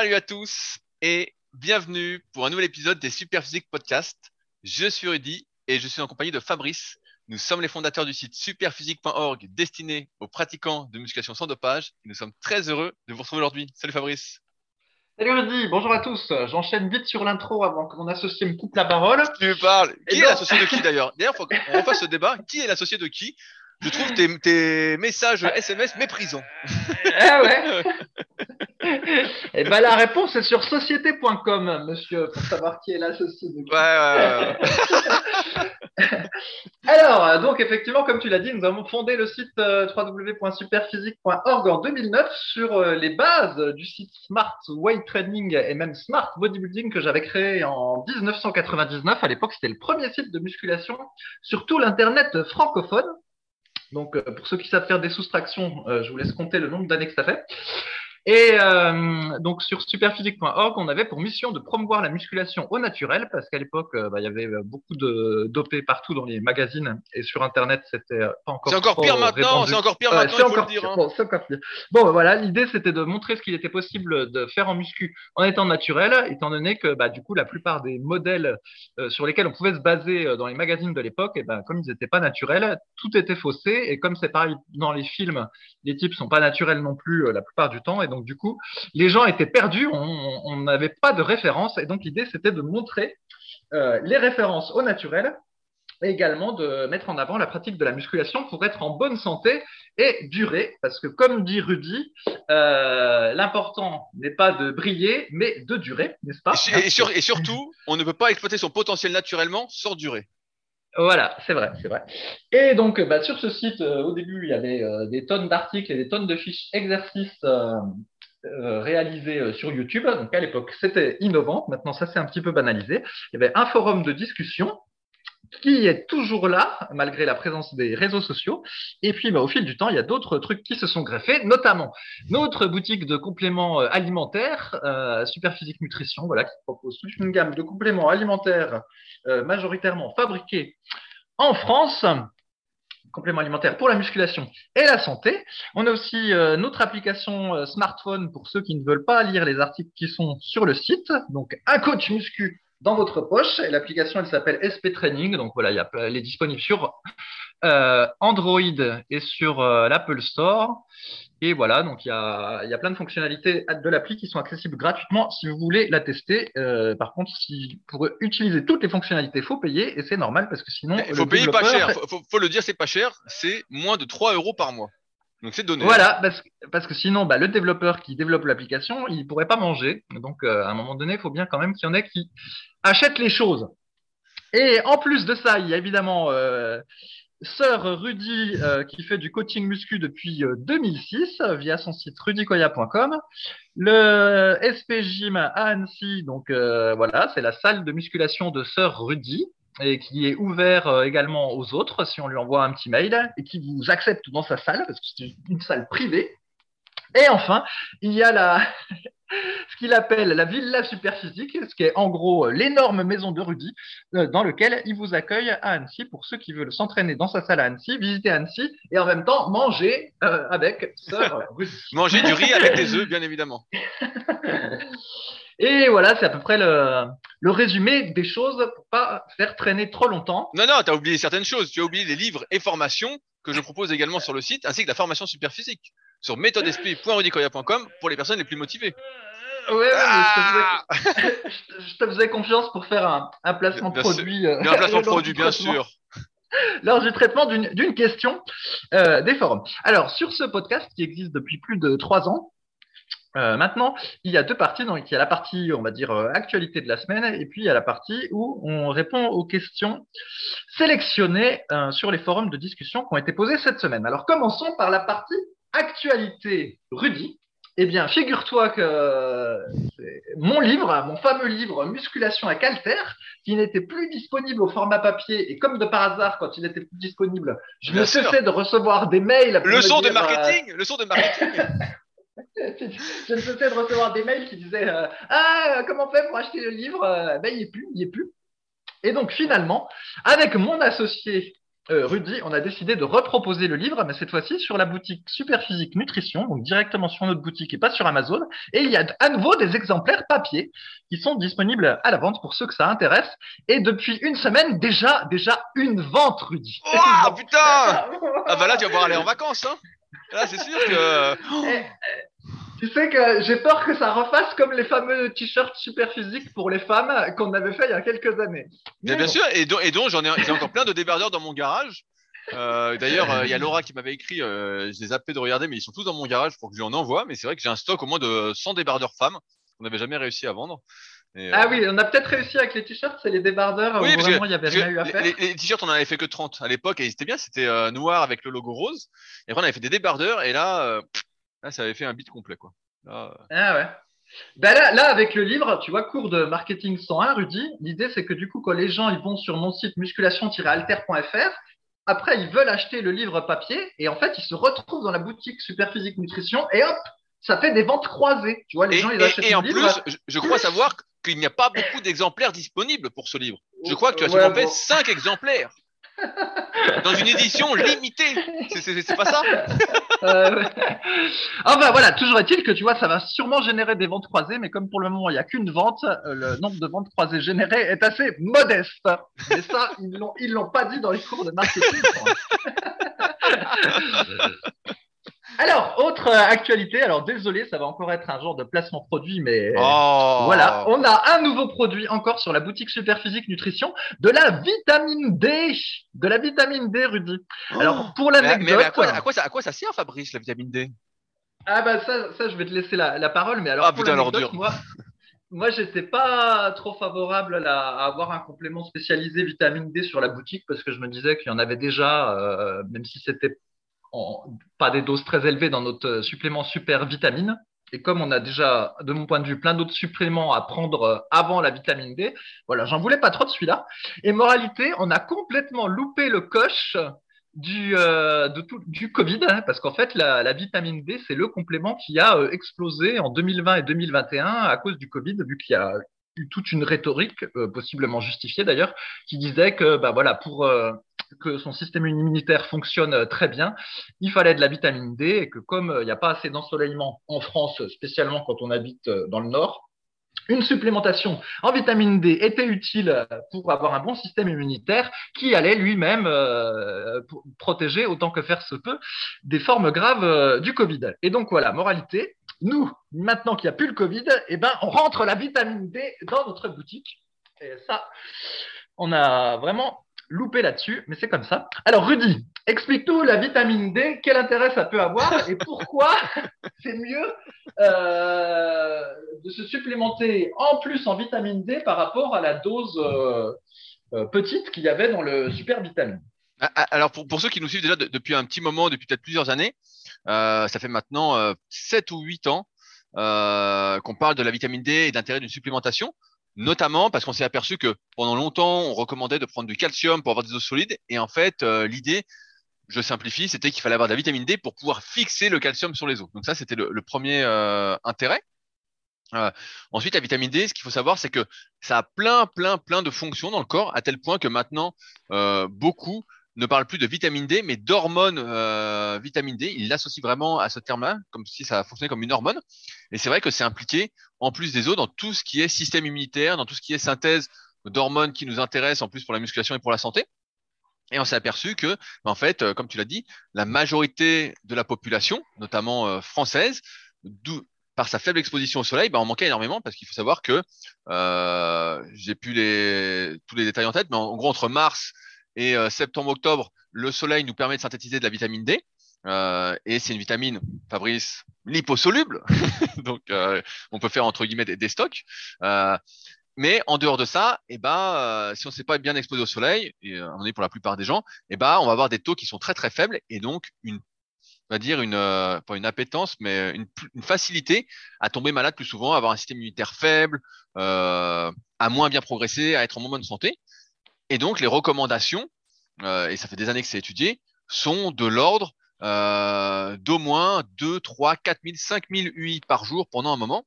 Salut à tous et bienvenue pour un nouvel épisode des Superphysique Podcast. Je suis Rudy et je suis en compagnie de Fabrice. Nous sommes les fondateurs du site superphysique.org destiné aux pratiquants de musculation sans dopage. nous sommes très heureux de vous retrouver aujourd'hui. Salut Fabrice. Salut Rudy, bonjour à tous. J'enchaîne vite sur l'intro avant que mon associé me coupe la parole. Tu me parles. Qui est l'associé de qui d'ailleurs? D'ailleurs, faut qu'on refasse ce débat. Qui est l'associé de qui? Je trouve tes, tes messages SMS méprisants. Ah ouais Eh ben la réponse est sur société.com, monsieur, pour savoir qui est l'associé. Ouais, ouais, ouais. Alors, donc effectivement, comme tu l'as dit, nous avons fondé le site euh, www.superphysique.org en 2009 sur euh, les bases du site Smart Weight Training et même Smart Bodybuilding que j'avais créé en 1999. À l'époque, c'était le premier site de musculation sur tout l'internet francophone. Donc, euh, pour ceux qui savent faire des soustractions, euh, je vous laisse compter le nombre d'années que ça fait. Et euh, donc sur superphysique.org, on avait pour mission de promouvoir la musculation au naturel, parce qu'à l'époque, euh, bah, il y avait euh, beaucoup de dopés partout dans les magazines et sur Internet, c'était pas encore. C'est encore pire maintenant. C'est encore pire maintenant. c'est encore, pire. Hein. Bon, encore pire. Bon, bah, voilà, l'idée c'était de montrer ce qu'il était possible de faire en muscu en étant naturel, étant donné que bah, du coup la plupart des modèles sur lesquels on pouvait se baser dans les magazines de l'époque, et ben comme ils n'étaient pas naturels, tout était faussé. Et comme c'est pareil dans les films, les types sont pas naturels non plus la plupart du temps, et donc donc, du coup, les gens étaient perdus, on n'avait pas de référence. Et donc, l'idée, c'était de montrer euh, les références au naturel et également de mettre en avant la pratique de la musculation pour être en bonne santé et durer. Parce que, comme dit Rudy, euh, l'important n'est pas de briller, mais de durer, n'est-ce pas? Et, et, surtout, on ne peut pas exploiter son potentiel naturellement sans durer. Voilà, c'est vrai, c'est vrai. Et donc, bah, sur ce site, euh, au début, il y avait euh, des tonnes d'articles et des tonnes de fiches exercices euh, réalisés sur YouTube. Donc, à l'époque, c'était innovant. Maintenant, ça s'est un petit peu banalisé. Il y avait un forum de discussion qui est toujours là, malgré la présence des réseaux sociaux. Et puis, bah, au fil du temps, il y a d'autres trucs qui se sont greffés, notamment notre boutique de compléments alimentaires, euh, Superphysique Nutrition, voilà, qui propose toute une gamme de compléments alimentaires euh, majoritairement fabriqués en France compléments alimentaires pour la musculation et la santé. On a aussi euh, notre application smartphone pour ceux qui ne veulent pas lire les articles qui sont sur le site. Donc, un coach muscu dans votre poche. Et l'application, elle s'appelle SP Training. Donc voilà, il elle est disponible sur euh, Android et sur euh, l'Apple Store. Et voilà, donc il y a, y a plein de fonctionnalités de l'appli qui sont accessibles gratuitement si vous voulez la tester. Euh, par contre, si, pour utiliser toutes les fonctionnalités, il faut payer et c'est normal parce que sinon. Il faut payer pas cher. Faut, faut, le dire, c'est pas cher. C'est moins de 3 euros par mois. Donc c'est donné. Voilà, parce, que sinon, bah, le développeur qui développe l'application, il pourrait pas manger. Donc euh, à un moment donné, il faut bien quand même qu'il y en ait qui achètent les choses. Et en plus de ça, il y a évidemment euh, Sœur Rudy euh, qui fait du coaching muscu depuis 2006 via son site rudykoya.com. Le SP Gym à Annecy, donc voilà, c'est la salle de musculation de Sœur Rudy et qui est ouvert euh, également aux autres si on lui envoie un petit mail et qui vous accepte dans sa salle parce que c'est une salle privée. Et enfin, il y a la, ce qu'il appelle la villa superphysique, ce qui est en gros l'énorme maison de Rudy, euh, dans lequel il vous accueille à Annecy pour ceux qui veulent s'entraîner dans sa salle à Annecy, visiter Annecy et en même temps manger euh, avec sœur Rudy. manger du riz avec des œufs, bien évidemment. Et voilà, c'est à peu près le, le, résumé des choses pour pas faire traîner trop longtemps. Non, non, tu as oublié certaines choses. Tu as oublié les livres et formations que je propose également sur le site, ainsi que la formation super physique sur méthodesp.rudicoya.com pour les personnes les plus motivées. Ouais, ah je, te faisais, confiance pour faire un, un placement de produit. Euh, un placement de produit, bien sûr. Lors du traitement d'une question euh, des forums. Alors, sur ce podcast qui existe depuis plus de trois ans, euh, maintenant, il y a deux parties. Donc, il y a la partie, on va dire, euh, actualité de la semaine, et puis il y a la partie où on répond aux questions sélectionnées euh, sur les forums de discussion qui ont été posées cette semaine. Alors, commençons par la partie actualité. Rudy, eh bien, figure-toi que mon livre, mon fameux livre Musculation à Calter, qui n'était plus disponible au format papier, et comme de par hasard, quand il était plus disponible, je me cessais de recevoir des mails. Leçon de marketing, leçon de marketing. je ne cessais de recevoir des mails qui disaient euh, Ah, comment on fait pour acheter le livre euh, Ben, il n'y est plus, il n'y est plus. Et donc, finalement, avec mon associé euh, Rudy, on a décidé de reproposer le livre, mais cette fois-ci sur la boutique Superphysique Nutrition, donc directement sur notre boutique et pas sur Amazon. Et il y a à nouveau des exemplaires papier qui sont disponibles à la vente pour ceux que ça intéresse. Et depuis une semaine, déjà, déjà une vente, Rudy. Oh putain Ah bah là, tu vas pouvoir aller en vacances, hein Là, c'est sûr que. Eh, tu sais que j'ai peur que ça refasse comme les fameux t-shirts super physiques pour les femmes qu'on avait fait il y a quelques années. Bien, bien sûr, et donc, et donc j'en ai, j'ai encore plein de débardeurs dans mon garage. Euh, D'ailleurs, euh, il y a Laura qui m'avait écrit, euh, je les ai de regarder, mais ils sont tous dans mon garage pour que je lui en envoie. Mais c'est vrai que j'ai un stock au moins de 100 débardeurs femmes qu'on n'avait jamais réussi à vendre. Et, ah oui, on a peut-être réussi avec les t-shirts, c'est les débardeurs oui, où vraiment il y avait rien eu à faire. Les, les t-shirts, on en avait fait que 30 à l'époque et c'était bien, c'était euh, noir avec le logo rose. Et après, on avait fait des débardeurs et là, Là, ça avait fait un beat complet, quoi. Là, euh, Ah ouais. Ben là, là, avec le livre, tu vois, cours de marketing 101, Rudy, l'idée c'est que du coup, quand les gens ils vont sur mon site musculation-alter.fr, après ils veulent acheter le livre papier et en fait ils se retrouvent dans la boutique Superphysique Nutrition et hop, ça fait des ventes croisées. Tu vois, les gens ils achètent et, et en plus, je, crois savoir qu'il n'y a pas beaucoup d'exemplaires disponibles pour ce livre. Je crois que tu as seulement fait 5 exemplaires. Dans une édition limitée. C'est pas ça? Euh, Enfin voilà, toujours est-il que tu vois, ça va sûrement générer des ventes croisées, mais comme pour le moment il n'y a qu'une vente, euh, le nombre de ventes croisées générées est assez modeste. Mais ça, ils l'ont pas dit dans les cours de marketing. Alors, autre euh, actualité, alors désolé, ça va encore être un genre de placement produit, mais oh. voilà, on a un nouveau produit encore sur la boutique Superphysique Nutrition, de la vitamine D, de la vitamine D, Rudy. Alors, pour l'anecdote... Mais, mais à, quoi, à, quoi ça, à quoi ça sert, Fabrice, la vitamine D? Ah bah ça, ça, je vais te laisser la, parole, mais alors ah, pour l'anecdote, moi... Moi, j'étais pas trop favorable à, avoir un complément spécialisé vitamine D sur la boutique parce que je me disais qu'il y en avait déjà, euh, même si c'était pas des doses très élevées dans notre euh, supplément super vitamine. Et comme on a déjà, de mon point de vue, plein d'autres suppléments à prendre euh, avant la vitamine D, voilà, j'en voulais pas trop de celui-là. Et moralité, on a complètement loupé le coche du, euh, du Covid, hein, parce qu'en fait, la, vitamine D, c'est le complément qui a explosé en 2020 et 2021 à cause du Covid, vu qu'il y a eu toute une rhétorique, possiblement justifiée d'ailleurs, qui disait que bah, voilà, pour que son système immunitaire fonctionne euh, très bien, il fallait de la vitamine D et que comme euh, il n'y a pas assez d'ensoleillement en France, spécialement quand on habite euh, dans le nord, une supplémentation en vitamine D était utile pour avoir un bon système immunitaire qui allait lui-même protéger autant que faire se peut des formes graves du Covid. Et donc voilà, moralité, nous, maintenant qu'il n'y a plus le Covid, eh ben, on rentre la vitamine D dans notre boutique. Et ça, on a vraiment loupé là-dessus, mais c'est comme ça. Alors, Rudy, explique-nous la vitamine D, quel intérêt ça peut avoir et pourquoi c'est mieux euh, de se supplémenter en plus en vitamine D par rapport à la dose euh, euh, petite qu'il y avait dans le super vitamine. Ah, ah, alors, pour, pour ceux qui nous suivent déjà depuis un petit moment, depuis peut-être plusieurs années, ça fait maintenant 7 ou 8 ans qu'on parle de la vitamine D et d'intérêt d'une supplémentation notamment parce qu'on s'est aperçu que pendant longtemps, on recommandait de prendre du calcium pour avoir des os solides. Et en fait, euh, l'idée, je simplifie, c'était qu'il fallait avoir de la vitamine D pour pouvoir fixer le calcium sur les os. Donc ça, c'était le, premier euh, intérêt. Euh, ensuite, la vitamine D, ce qu'il faut savoir, c'est que ça a plein, plein, plein de fonctions dans le corps, à tel point que maintenant, beaucoup ne parle plus de vitamine D, mais d'hormone euh, vitamine D. Il l'associe vraiment à ce terme-là, comme si ça fonctionnait comme une hormone. Et c'est vrai que c'est impliqué, en plus des os, dans tout ce qui est système immunitaire, dans tout ce qui est synthèse d'hormones qui nous intéressent, en plus pour la musculation et pour la santé. Et on s'est aperçu que, en fait, euh, comme tu l'as dit, la majorité de la population, notamment euh, française, par sa faible exposition au soleil, bah, on manquait énormément parce qu'il faut savoir que euh, j'ai plus les, tous les détails en tête, mais en gros entre mars et euh, septembre-octobre, le soleil nous permet de synthétiser de la vitamine D. Euh, et c'est une vitamine, Fabrice, liposoluble. Donc, euh, on peut faire entre guillemets des, stocks. mais en dehors de ça, eh ben, si on ne s'est pas bien exposé au soleil, et on est pour la plupart des gens, eh ben, on va avoir des taux qui sont très très faibles et donc une, on va dire une, pas une appétence, mais une, une, facilité à tomber malade plus souvent, à avoir un système immunitaire faible, à moins bien progresser, à être en moins bonne santé. Et donc, les recommandations, euh, et ça fait des années que c'est étudié, sont de l'ordre euh, d'au moins 2, 3, 4 000, 5 000 UI par jour pendant un moment.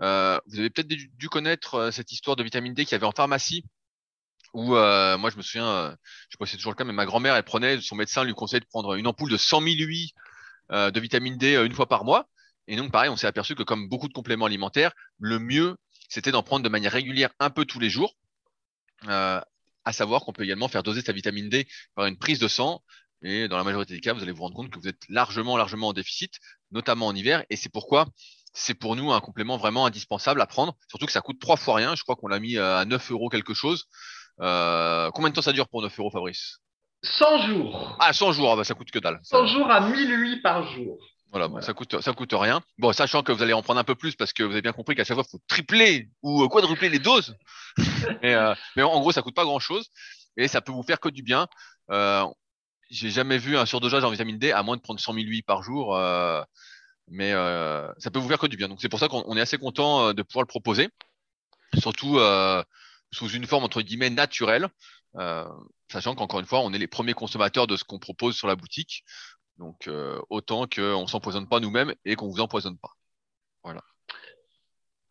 Euh, vous avez peut-être dû, connaître cette histoire de vitamine D qu'il y avait en pharmacie Où euh, moi, je me souviens, euh, je sais pas si c'est toujours le cas, mais ma grand-mère, elle prenait, son médecin lui conseillait de prendre une ampoule de 100 000 UI euh, de vitamine D euh, une fois par mois. Et donc, pareil, on s'est aperçu que comme beaucoup de compléments alimentaires, le mieux, c'était d'en prendre de manière régulière un peu tous les jours. Euh, à savoir qu'on peut également faire doser sa vitamine D par une prise de sang. Et dans la majorité des cas, vous allez vous rendre compte que vous êtes largement, largement en déficit, notamment en hiver. Et c'est pourquoi c'est pour nous un complément vraiment indispensable à prendre. Surtout que ça coûte trois fois rien. Je crois qu'on l'a mis à 9 euros quelque chose. Euh, combien de temps ça dure pour 9 euros, Fabrice? 100 jours. Ah, 100 jours, ah bah, ça coûte que dalle. 100 jours à 1008 par jour. Voilà, bon, ça coûte ça coûte rien. Bon, sachant que vous allez en prendre un peu plus parce que vous avez bien compris qu'à chaque fois, il faut tripler ou quadrupler les doses. mais, euh, mais en gros, ça coûte pas grand chose et ça peut vous faire que du bien. Euh, J'ai jamais vu un surdosage en vitamine D à moins de prendre 100 000 UI par jour, euh, mais euh, ça peut vous faire que du bien. Donc c'est pour ça qu'on est assez content euh, de pouvoir le proposer, surtout euh, sous une forme entre guillemets naturelle, euh, sachant qu'encore une fois, on est les premiers consommateurs de ce qu'on propose sur la boutique. Donc euh, autant qu'on s'empoisonne pas nous-mêmes et qu'on vous empoisonne pas.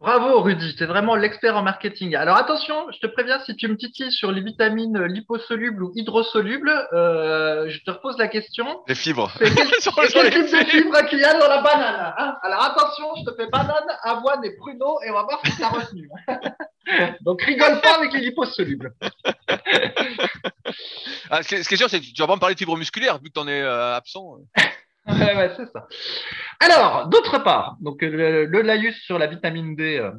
Bravo Rudy, tu es vraiment l'expert en marketing. Alors attention, je te préviens, si tu me titilles sur les vitamines liposolubles ou hydrosolubles, euh, je te repose la question. Les fibres. C'est quel, Sur- c'est sur quel les type de fibres qu'il y a dans la banane hein? Alors attention, je te fais banane, avoine et pruneau et on va voir si tu as retenu. Donc rigole pas avec les liposolubles. Ah, ce, qui est, ce qui est sûr, c'est que tu vas pas me parler de fibres musculaires vu que tu en es euh, absent. Ouais, ouais, c'est ça. Alors, d'autre part, donc le, le laïus sur la vitamine D euh,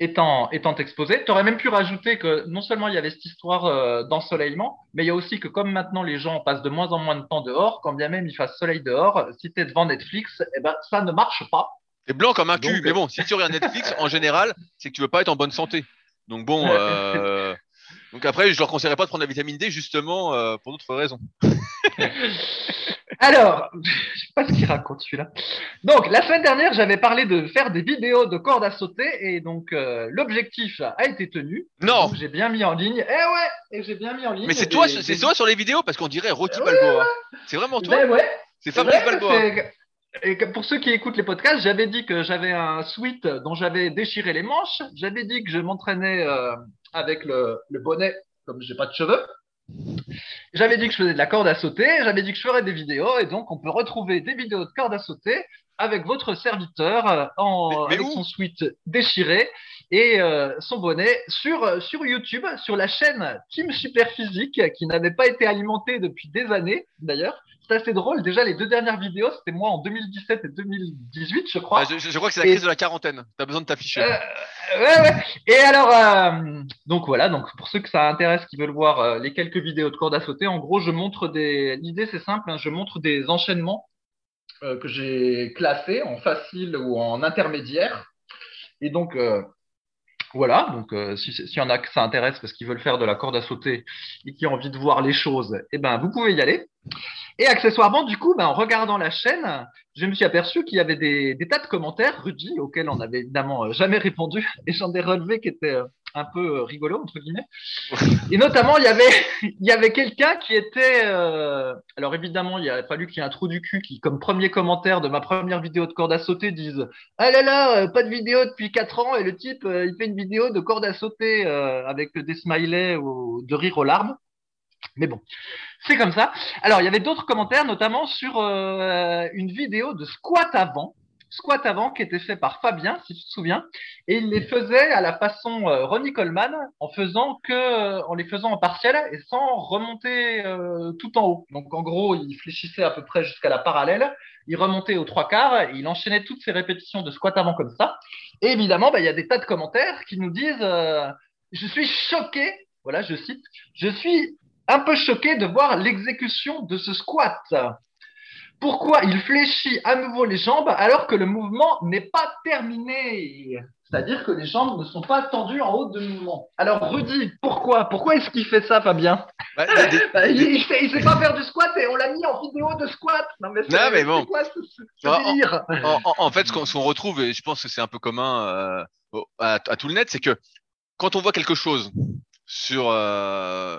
étant, étant exposé, tu aurais même pu rajouter que non seulement il y avait cette histoire euh, d'ensoleillement, mais il y a aussi que comme maintenant les gens passent de moins en moins de temps dehors, quand bien même il fasse soleil dehors, si tu es devant Netflix, eh ben, ça ne marche pas. T'es blanc comme un cul, Donc, mais bon, si tu regardes Netflix, en général, c'est que tu veux pas être en bonne santé. Donc bon, euh, donc après, je leur conseillerais pas de prendre la vitamine D justement euh, pour d'autres raisons. Alors, je sais pas ce qu'il raconte celui-là. Donc, la semaine dernière, j'avais parlé de faire des vidéos de cordes à sauter et donc euh, l'objectif a été tenu. Non, j'ai bien mis en ligne. Eh ouais, et j'ai bien mis en ligne. mais c'est toi, des- c'est toi sur les vidéos parce qu'on dirait Rocky Ouais, Balboa. C'est vraiment toi. Ouais, C'est Fabrice Balboa. Et pour ceux qui écoutent les podcasts, j'avais dit que j'avais un sweat dont j'avais déchiré les manches. J'avais dit que je m'entraînais euh, avec le, le bonnet, comme j'ai pas de cheveux. J'avais dit que je faisais de la corde à sauter. J'avais dit que je ferais des vidéos. Et donc, on peut retrouver des vidéos de corde à sauter avec votre serviteur euh, en, Mais- mais avec où son sweat déchiré et euh, son bonnet sur, euh, sur YouTube, sur la chaîne Team Superphysique, qui n'avait pas été alimentée depuis des années d'ailleurs. C'est assez drôle. Déjà, les deux dernières vidéos, c'était moi en 2017 et 2018, je crois. Ah, je, je crois que c'est la Et- crise de la quarantaine. T'as besoin de t'afficher. Euh, ouais, ouais. Et alors, euh, donc voilà, donc pour ceux que ça intéresse, qui veulent voir euh, les quelques vidéos de corde à sauter, en gros, je montre des. L'idée, c'est simple, hein, je montre des enchaînements que j'ai classés en facile ou en intermédiaire. Et donc, voilà, donc euh, si- s'il y en a que ça intéresse parce qu'ils veulent faire de la corde à sauter et qui ont envie de voir les choses, eh ben, vous pouvez y aller. Et accessoirement, du coup, ben, en regardant la chaîne, je me suis aperçu qu'il y avait des, des tas de commentaires, Rudy, auxquels on n'avait évidemment euh, jamais répondu, et j'en ai relevé qui étaient euh, un peu euh, rigolos, entre guillemets. Et notamment, il y avait, il y avait quelqu'un qui était... euh, Alors évidemment, il a fallu qu'il y ait un trou du cul qui, comme premier commentaire de ma première vidéo de corde à sauter, dise « Ah là là, euh, pas de vidéo depuis 4 ans, et le type, il fait une vidéo de corde à sauter avec des smileys ou de rire aux larmes. » Mais bon, c'est comme ça. Alors, il y avait d'autres commentaires, notamment sur une vidéo de squat avant. Squat avant qui était fait par Fabien, si tu te souviens. Et il les faisait à la façon euh, Ronnie Coleman, en faisant que, euh, en les faisant en partiel et sans remonter euh, tout en haut. Donc, en gros, il fléchissait à peu près jusqu'à la parallèle. Il remontait aux trois quarts il enchaînait toutes ces répétitions de squat avant comme ça. Et évidemment, bah, il y a des tas de commentaires qui nous disent Je suis choqué, voilà, je cite, je suis un peu choqué de voir l'exécution de ce squat. Pourquoi il fléchit à nouveau les jambes alors que le mouvement n'est pas terminé? C'est-à-dire que les jambes ne sont pas tendues en haut de mouvement. Alors Rudy, pourquoi? Pourquoi est-ce qu'il fait ça, Fabien? Bah, des- Bah, Il, des- il sait, pas faire du squat et on l'a mis en vidéo de squat. Non mais c'est Non, mais bon. quoi ce, ce- ce Non, en- délire? en, en- en fait, ce qu'on retrouve, et je pense que c'est un peu commun euh, à tout le net, c'est que quand on voit quelque chose sur, euh,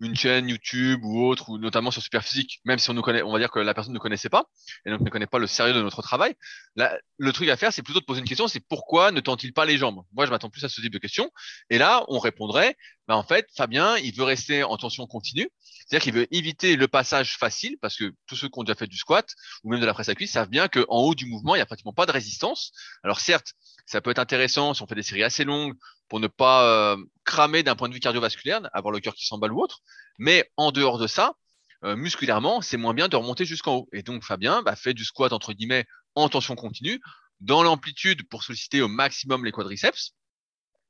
une chaîne YouTube ou autre, ou notamment sur Superphysique, même si on nous connaît, on va dire que la personne ne connaissait pas et donc ne connaît pas le sérieux de notre travail. Là, le truc à faire, c'est plutôt de poser une question, c'est pourquoi ne tend-il pas les jambes? Moi, je m'attends plus à ce type de questions. Et là, on répondrait, bah, en fait, Fabien, il veut rester en tension continue, c'est-à-dire qu'il veut éviter le passage facile, parce que tous ceux qui ont déjà fait du squat ou même de la presse à cuisse savent bien qu'en haut du mouvement, il n'y a pratiquement pas de résistance. Alors certes, ça peut être intéressant si on fait des séries assez longues pour ne pas euh, cramer d'un point de vue cardiovasculaire, avoir le cœur qui s'emballe ou autre. Mais en dehors de ça, euh, musculairement, c'est moins bien de remonter jusqu'en haut. Et donc Fabien bah, fait du squat entre guillemets en tension continue, dans l'amplitude pour solliciter au maximum les quadriceps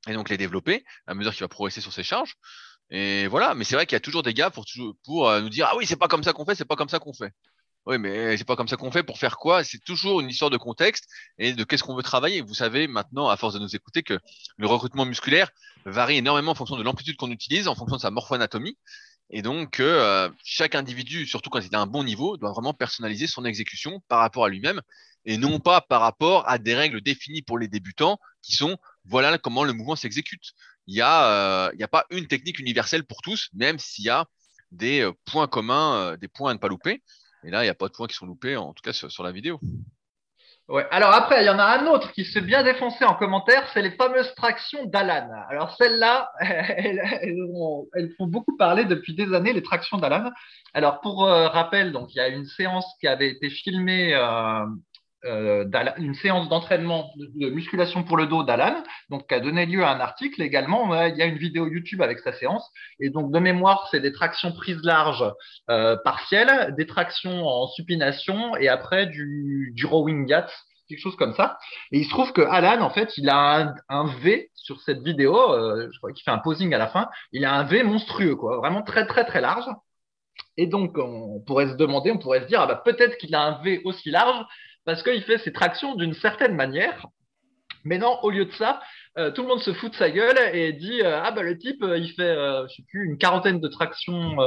et donc les développer à mesure qu'il va progresser sur ses charges. Et voilà, mais c'est vrai qu'il y a toujours des gars pour, pour euh, nous dire ah oui c'est pas comme ça qu'on fait, c'est pas comme ça qu'on fait. Oui, mais c'est pas comme ça qu'on fait. Pour faire quoi? C'est toujours une histoire de contexte et de qu'est-ce qu'on veut travailler. Vous savez maintenant, à force de nous écouter, que le recrutement musculaire varie énormément en fonction de l'amplitude qu'on utilise, en fonction de sa morphoanatomie. Et donc, euh, chaque individu, surtout quand il est à un bon niveau, doit vraiment personnaliser son exécution par rapport à lui-même et non pas par rapport à des règles définies pour les débutants qui sont voilà comment le mouvement s'exécute. Il n'y a, euh, a pas une technique universelle pour tous, même s'il y a des euh, points communs, des points à ne pas louper. Et là, il n'y a pas de points qui sont loupés, en tout cas sur, la vidéo. Ouais. Alors après, il y en a un autre qui se bien défoncé en commentaire, c'est les fameuses tractions d'Alan. Alors celles-là, elles, font beaucoup parler depuis des années, les tractions d'Alan. Alors pour euh, rappel, donc il y a une séance qui avait été filmée euh, euh, une séance d'entraînement de, musculation pour le dos d'Alan, donc qui a donné lieu à un article également. il y a une vidéo YouTube avec sa séance. Et donc, de mémoire, c'est des tractions prises larges euh, partielles, des tractions en supination et après du, du rowing yacht, quelque chose comme ça. Et il se trouve que Alan, en fait, il a un, V sur cette vidéo, euh, je crois qu'il fait un posing à la fin, il a un V monstrueux, quoi, vraiment très, très, très large. Et donc, on pourrait se demander, on pourrait se dire, ah bah, peut-être qu'il a un V aussi large, parce qu'il fait ses tractions d'une certaine manière. Mais non, au lieu de ça, euh, tout le monde se fout de sa gueule et dit euh, ah bah le type euh, il fait je sais plus une quarantaine de tractions,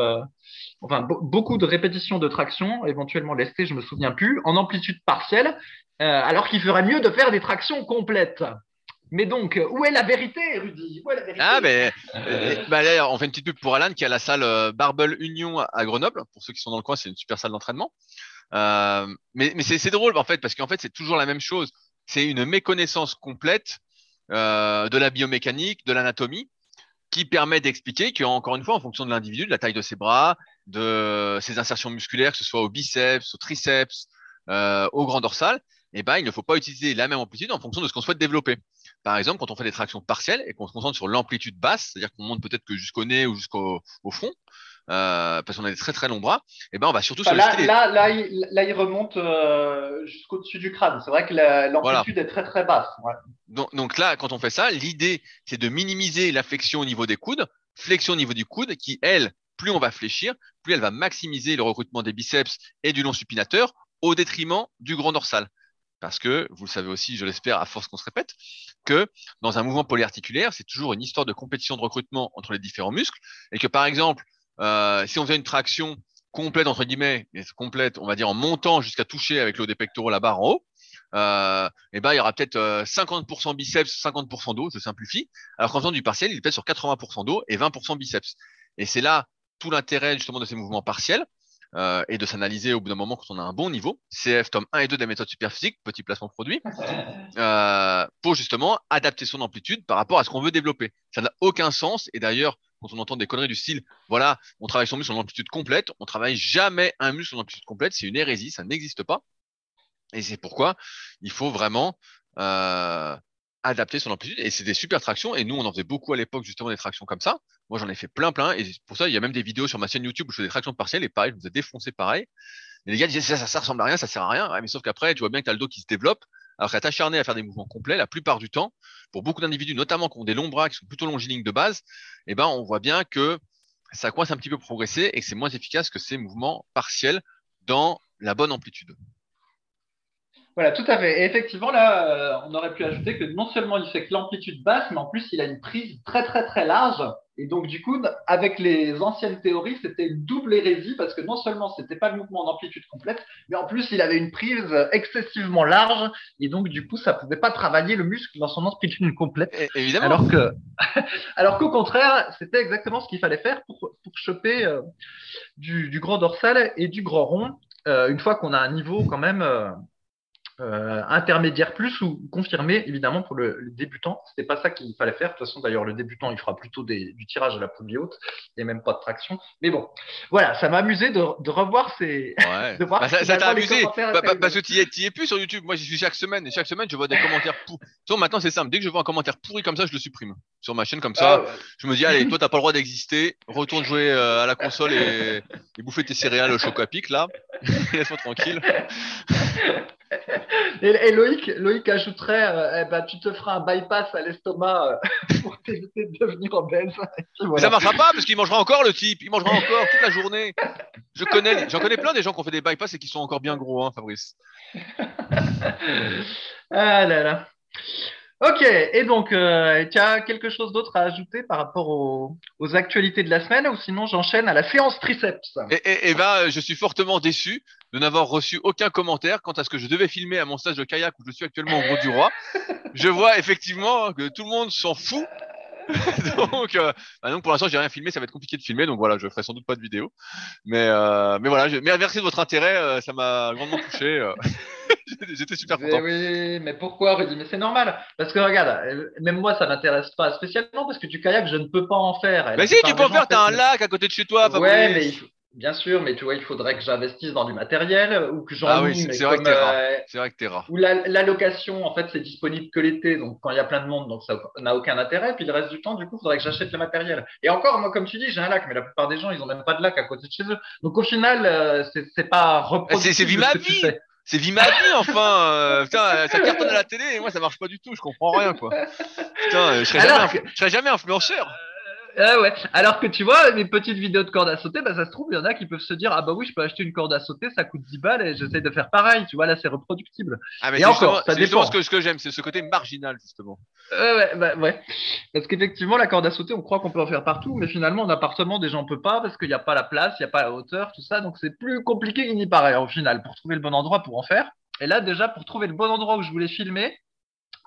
enfin beaucoup de répétitions de tractions, éventuellement lesté, je me souviens plus, en amplitude partielle, alors qu'il ferait mieux de faire des tractions complètes. Mais donc, où est la vérité, Rudy? Ah, ben, bah, on fait une petite pub pour Alan qui a la salle Barbel Union à Grenoble. Pour ceux qui sont dans le coin, c'est une super salle d'entraînement. Euh, mais c'est drôle en fait parce qu'en fait c'est toujours la même chose. C'est une méconnaissance complète euh, de la biomécanique, de l'anatomie, qui permet d'expliquer qu'encore une fois, en fonction de l'individu, de la taille de ses bras, de ses insertions musculaires, que ce soit au biceps, au triceps, euh, au grand dorsal, eh ben, il ne faut pas utiliser la même amplitude en fonction de ce qu'on souhaite développer. Par exemple, quand on fait des tractions partielles et qu'on se concentre sur l'amplitude basse, c'est-à-dire qu'on monte peut-être que jusqu'au nez ou jusqu'au au front, euh, parce qu'on a des très très longs bras, et eh ben on va surtout bah, là, là, là, il, là, il remonte euh, jusqu'au-dessus du crâne. C'est vrai que l'amplitude est très très basse. Donc, donc, là, quand on fait ça, l'idée c'est de minimiser la flexion au niveau des coudes, flexion au niveau du coude, qui elle, plus on va fléchir, plus elle va maximiser le recrutement des biceps et du long supinateur au détriment du grand dorsal. Parce que, vous le savez aussi, je l'espère, à force qu'on se répète, que dans un mouvement polyarticulaire, c'est toujours une histoire de compétition de recrutement entre les différents muscles, et que par exemple, euh, si on faisait une traction complète, entre guillemets, complète, on va dire en montant jusqu'à toucher avec le des pectoraux la barre en haut, euh, et ben, il y aura peut-être 50% euh, biceps, 50% dos, je simplifie. Alors qu'en faisant du partiel, il est peut-être sur 80% dos et 20% biceps. Et c'est là tout l'intérêt justement de ces mouvements partiels euh, et de s'analyser au bout d'un moment quand on a un bon niveau. CF tome 1 et 2 des méthodes superphysiques, petit placement produit, euh, pour justement adapter son amplitude par rapport à ce qu'on veut développer. Ça n'a aucun sens. Et d'ailleurs, quand on entend des conneries du style, voilà, on travaille son muscle en amplitude complète, on travaille jamais un muscle en amplitude complète, c'est une hérésie, ça n'existe pas. Et c'est pourquoi il faut vraiment euh, adapter son amplitude. Et c'est des super tractions. Et nous, on en faisait beaucoup à l'époque, justement, des tractions comme ça. Moi, j'en ai fait plein, plein. Et pour ça, il y a même des vidéos sur ma chaîne YouTube où je fais des tractions partielles. Et pareil, je vous ai défoncé pareil. Et les gars disaient, ça, ça, ça ressemble à rien, ça sert à rien. mais sauf qu'après, tu vois bien que tu as le dos qui se développe. Alors qu'à t'acharner à faire des mouvements complets, la plupart du temps, pour beaucoup d'individus, notamment qui ont des longs bras, qui sont plutôt longiligne de base, eh ben, on voit bien que ça coince un petit peu progresser et que c'est moins efficace que ces mouvements partiels dans la bonne amplitude. Voilà, tout à fait. Et effectivement, là, euh, on aurait pu ajouter que non seulement il fait que l'amplitude basse, mais en plus, il a une prise très, très, très large. Et donc, du coup, avec les anciennes théories, c'était une double hérésie parce que non seulement c'était pas le mouvement en amplitude complète, mais en plus, il avait une prise excessivement large. Et donc, du coup, ça pouvait pas travailler le muscle dans son amplitude complète. évidemment. Alors que, alors qu'au contraire, c'était exactement ce qu'il fallait faire pour, pour choper euh, du, du grand dorsal et du grand rond, euh, une fois qu'on a un niveau quand même euh, intermédiaire plus ou confirmé, évidemment, pour le, le débutant. C'était pas ça qu'il fallait faire. De toute façon, d'ailleurs, le débutant, il fera plutôt des, du tirage à la poulie haute et même pas de traction. Mais bon, voilà, ça m'a amusé de, de revoir ces. Ouais. de voir Bah, ça t'a amusé Bah, bah, parce que tu y es, plus sur YouTube. Moi, j'y suis chaque semaine et chaque semaine, je vois des commentaires pourris. Maintenant, c'est simple. Dès que je vois un commentaire pourri comme ça, je le supprime sur ma chaîne comme ça. Ah, ouais. Je me dis, allez, toi, t'as pas le droit d'exister. Retourne jouer euh, à la console et, et bouffer tes céréales au choco à pic, là. Laisse-moi tranquille. Et, Loïc, Loïc ajouterait, euh, eh ben, tu te feras un bypass à l'estomac euh, pour t'éviter de devenir obèse. Voilà. ça marchera pas parce qu'il mangera encore le type. Il mangera encore toute la journée. Je connais, j'en connais plein des gens qui ont fait des bypass et qui sont encore bien gros, hein, Fabrice. Ah là là. Ok, et donc, euh, tu as quelque chose d'autre à ajouter par rapport aux, aux actualités de la semaine ou sinon j'enchaîne à la séance triceps? Et, et, et ben, je suis fortement déçu de n'avoir reçu aucun commentaire quant à ce que je devais filmer à mon stage de kayak où je suis actuellement au Gros du Roi. Je vois effectivement que tout le monde s'en fout. donc, euh, bah donc pour l'instant, j'ai rien filmé, ça va être compliqué de filmer, donc voilà, je ferai sans doute pas de vidéo. Mais, euh, mais voilà, je, mais merci de votre intérêt, euh, ça m'a grandement touché. J'étais super Mais content. oui, mais pourquoi Rudy? Mais c'est normal. Parce que regarde, même moi, ça m'intéresse pas spécialement parce que du kayak, je ne peux pas en faire. Mais si, tu peux en faire, t'as un lac à côté de chez toi, Fabrice. Ouais, mais il faut- bien sûr, mais tu vois, il faudrait que j'investisse dans du matériel ou que j'en Ah oui, c'est- vrai que comme, t'es rare. euh, vrai que t'es rare. Ou la, la location, en fait, c'est disponible que l'été, donc quand il y a plein de monde, donc ça n'a aucun intérêt. Puis le reste du temps, du coup, il faudrait que j'achète le matériel. Et encore, moi, comme tu dis, j'ai un lac, mais la plupart des gens, ils ont même pas de lac à côté de chez eux. Donc au final, euh, c'est pas reproductible. c'est vie ma que vie. C'est vie ma vie, enfin. euh, putain, ça cartonne à la télé et moi, ça marche pas du tout, je comprends rien, quoi. Putain, euh, je serais jamais, inf- je serais jamais influenceur. Ah ouais. Alors que tu vois, les petites vidéos de corde à sauter, bah, ça se trouve, il y en a qui peuvent se dire, ah bah oui, je peux acheter une corde à sauter, ça coûte 10 balles et j'essaie de faire pareil. Tu vois, là, c'est reproductible. Ah, mais Et encore, ça dépend. ce que, ce que j'aime, c'est ce côté marginal, justement. Ouais, ouais, bah, ouais. Parce qu'effectivement, la corde à sauter, on croit qu'on peut en faire partout, mais finalement, en appartement, des gens ne peuvent pas parce qu'il n'y a pas la place, il n'y a pas la hauteur, tout ça. Donc, c'est plus compliqué qu'il n'y paraît, au final, pour trouver le bon endroit pour en faire. Et là, déjà, pour trouver le bon endroit où je voulais filmer,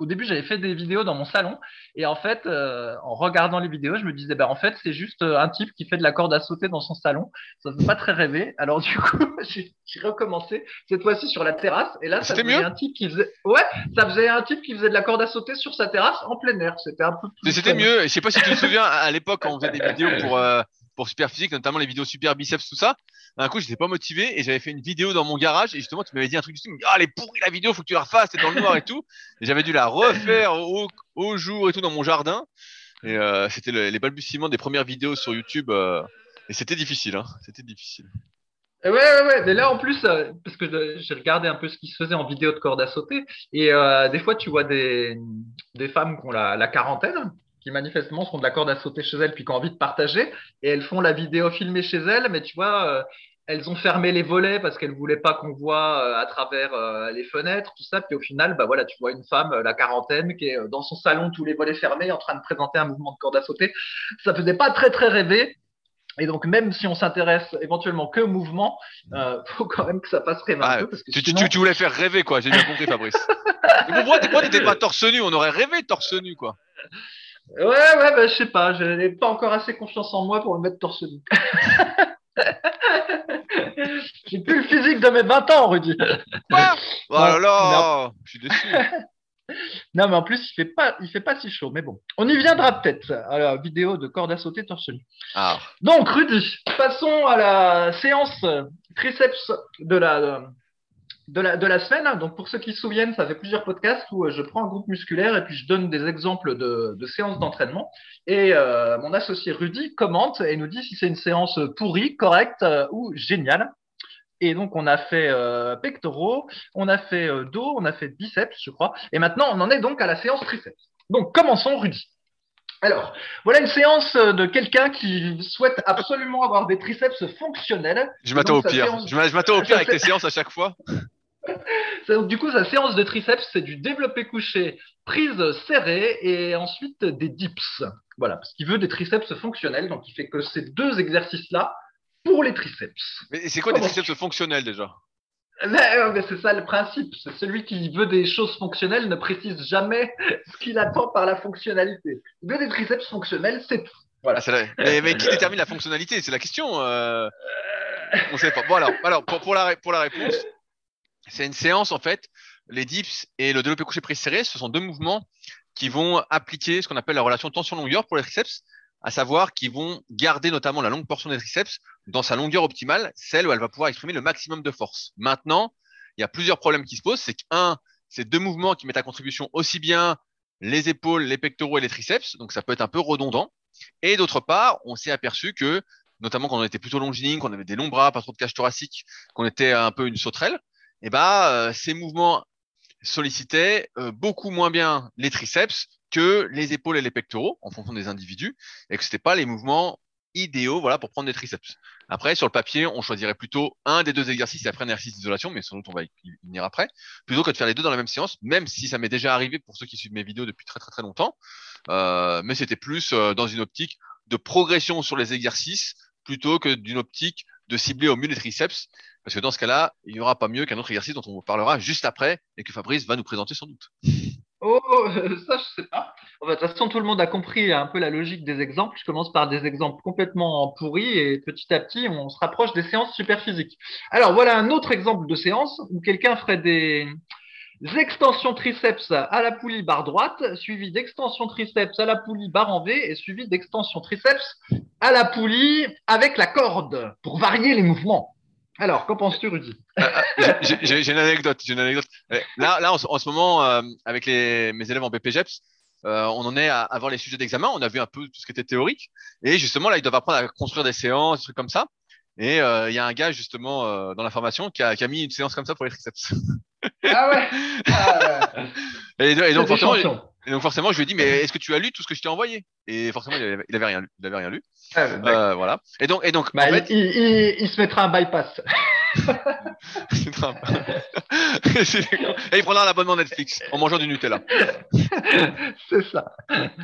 au début, j'avais fait des vidéos dans mon salon. Et en fait, euh, en regardant les vidéos, je me disais, bah, en fait, c'est juste euh, un type qui fait de la corde à sauter dans son salon. Ça ne fait pas très rêver. Alors, du coup, j'ai recommencé, cette fois-ci sur la terrasse. Et là, ça C'était faisait mieux? un type qui faisait, ouais, ça faisait un type qui faisait de la corde à sauter sur sa terrasse en plein air. C'était un peu Mais plus. C'était fun. mieux. Je sais pas si tu te souviens, à l'époque, on faisait des vidéos pour, euh, pour Super Physique, notamment les vidéos Super Biceps, tout ça. Un coup, j'étais pas motivé et j'avais fait une vidéo dans mon garage et justement, tu m'avais dit un truc du style, ah, elle pourrie la vidéo, faut que tu la refasses, t'es dans le noir et tout. Et j'avais dû la refaire au, jour et tout dans mon jardin. Et euh, c'était le- les balbutiements des premières vidéos sur YouTube. euh, et c'était difficile, hein. C'était difficile. Ouais, ouais, ouais. Mais là, en plus, euh, parce que j'ai regardé un peu ce qui se faisait en vidéo de corde à sauter, et des fois, tu vois des, femmes qui ont la quarantaine, qui manifestement font de la corde à sauter chez elles, puis qui ont envie de partager, et elles font la vidéo filmée chez elles, mais tu vois, euh, elles ont fermé les volets parce qu'elles voulaient pas qu'on voit euh, à travers euh, les fenêtres, tout ça. Puis au final, bah voilà, tu vois une femme, la quarantaine, qui est dans son salon, tous les volets fermés, en train de présenter un mouvement de corde à sauter. Ça faisait pas très très rêver. Et donc, même si on s'intéresse éventuellement que au mouvement, euh, faut quand même que ça passe rêver un Ah, peu. Parce que Tu, tu, sinon... tu- tu voulais faire rêver, quoi. J'ai bien compris, Fabrice. Pourquoi t'étais pas torse nu? On aurait rêvé torse nu, quoi. Ouais, ouais, bah, je sais pas. Je n'ai pas encore assez confiance en moi pour me mettre torse nu. J'ai plus le physique de mes 20 ans, Rudy. Quoi? Oh là là Je suis déçu. Non, mais en plus, il fait pas, il fait pas si chaud. Mais bon, on y viendra peut-être à la vidéo de corde à sauter torse nu. Ah. Donc, Rudy, passons à la séance triceps de la, de la, de la semaine. Donc, pour ceux qui se souviennent, ça fait plusieurs podcasts où euh, je prends un groupe musculaire et puis je donne des exemples de, de séances d'entraînement. Et euh, mon associé Rudy commente et nous dit si c'est une séance pourrie, correcte euh, ou géniale. Et donc, on a fait euh, pectoraux, on a fait euh, dos, on a fait biceps, je crois. Et maintenant, on en est donc à la séance triceps. Donc, commençons, Rudy. Alors, voilà une séance euh, de quelqu'un qui souhaite absolument avoir des triceps fonctionnels. Je m'attends au pire. séance- Je m'a- je m'attends au pire avec tes séances à chaque fois. Donc, du coup, sa séance de triceps, c'est du développé couché, prise serrée et ensuite des dips. Voilà, parce qu'il veut des triceps fonctionnels. Donc, il fait que ces deux exercices-là pour les triceps. Mais c'est quoi des triceps fonctionnels déjà? Euh, mais c'est ça le principe. C'est celui qui veut des choses fonctionnelles ne précise jamais ce qu'il attend par la fonctionnalité. Il veut des triceps fonctionnels, c'est tout. Voilà. Ah, mais, mais, qui détermine la fonctionnalité? C'est la question. Euh... On sait pas. Bon alors, alors pour, pour, la, pour la réponse, c'est une séance en fait. Les dips et le développé couché prise serré, ce sont deux mouvements qui vont appliquer ce qu'on appelle la relation tension-longueur pour les triceps, à savoir qu'ils vont garder notamment la longue portion des triceps dans sa longueur optimale, celle où elle va pouvoir exprimer le maximum de force. Maintenant, il y a plusieurs problèmes qui se posent. C'est qu'un, c'est deux mouvements qui mettent à contribution aussi bien les épaules, les pectoraux et les triceps, donc ça peut être un peu redondant. Et d'autre part, on s'est aperçu que, notamment quand on était plutôt longiligne, qu'on avait des longs bras, pas trop de cage thoracique, qu'on était un peu une sauterelle, et eh ben, euh, ces mouvements sollicitaient euh, beaucoup moins bien les triceps que les épaules et les pectoraux en fonction des individus et que c'était pas les mouvements idéaux voilà pour prendre des triceps. Après sur le papier, on choisirait plutôt un des deux exercices et après un exercice d'isolation mais sans doute on va y venir après plutôt que de faire les deux dans la même séance même si ça m'est déjà arrivé pour ceux qui suivent mes vidéos depuis très très très longtemps euh, mais c'était plus euh, dans une optique de progression sur les exercices plutôt que d'une optique de cibler au mieux les triceps parce que dans ce cas-là, il n'y aura pas mieux qu'un autre exercice dont on vous parlera juste après et que Fabrice va nous présenter sans doute. Oh, ça, je sais pas. de toute façon, tout le monde a compris un peu la logique des exemples. Je commence par des exemples complètement pourris et petit à petit, on se rapproche des séances super physiques. Alors, voilà un autre exemple de séance où quelqu'un ferait des extensions triceps à la poulie barre droite, suivi d'extensions triceps à la poulie barre en V et suivi d'extensions triceps à la poulie avec la corde pour varier les mouvements. Alors, qu'en penses-tu, Rudy? Euh, euh, J'ai une anecdote. J'ai une anecdote. Là, là, en, ce moment, euh, avec les, mes élèves en BPGEPS, euh, on en est à avoir les sujets d'examen. On a vu un peu tout ce qui était théorique, et justement, là, ils doivent apprendre à construire des séances, des trucs comme ça. Et il y a un gars justement dans la formation qui a, qui a, mis une séance comme ça pour les triceps. Ah ouais? Ah ouais. et, donc forcément, et donc forcément, je lui ai dit, mais est-ce que tu as lu tout ce que je t'ai envoyé? Et forcément, il avait, rien lu. Il avait rien lu. Ah, euh, voilà. Et donc, et donc, bah, en fait, il, se mettra un bypass. et il prendra un abonnement Netflix en mangeant du Nutella. C'est ça.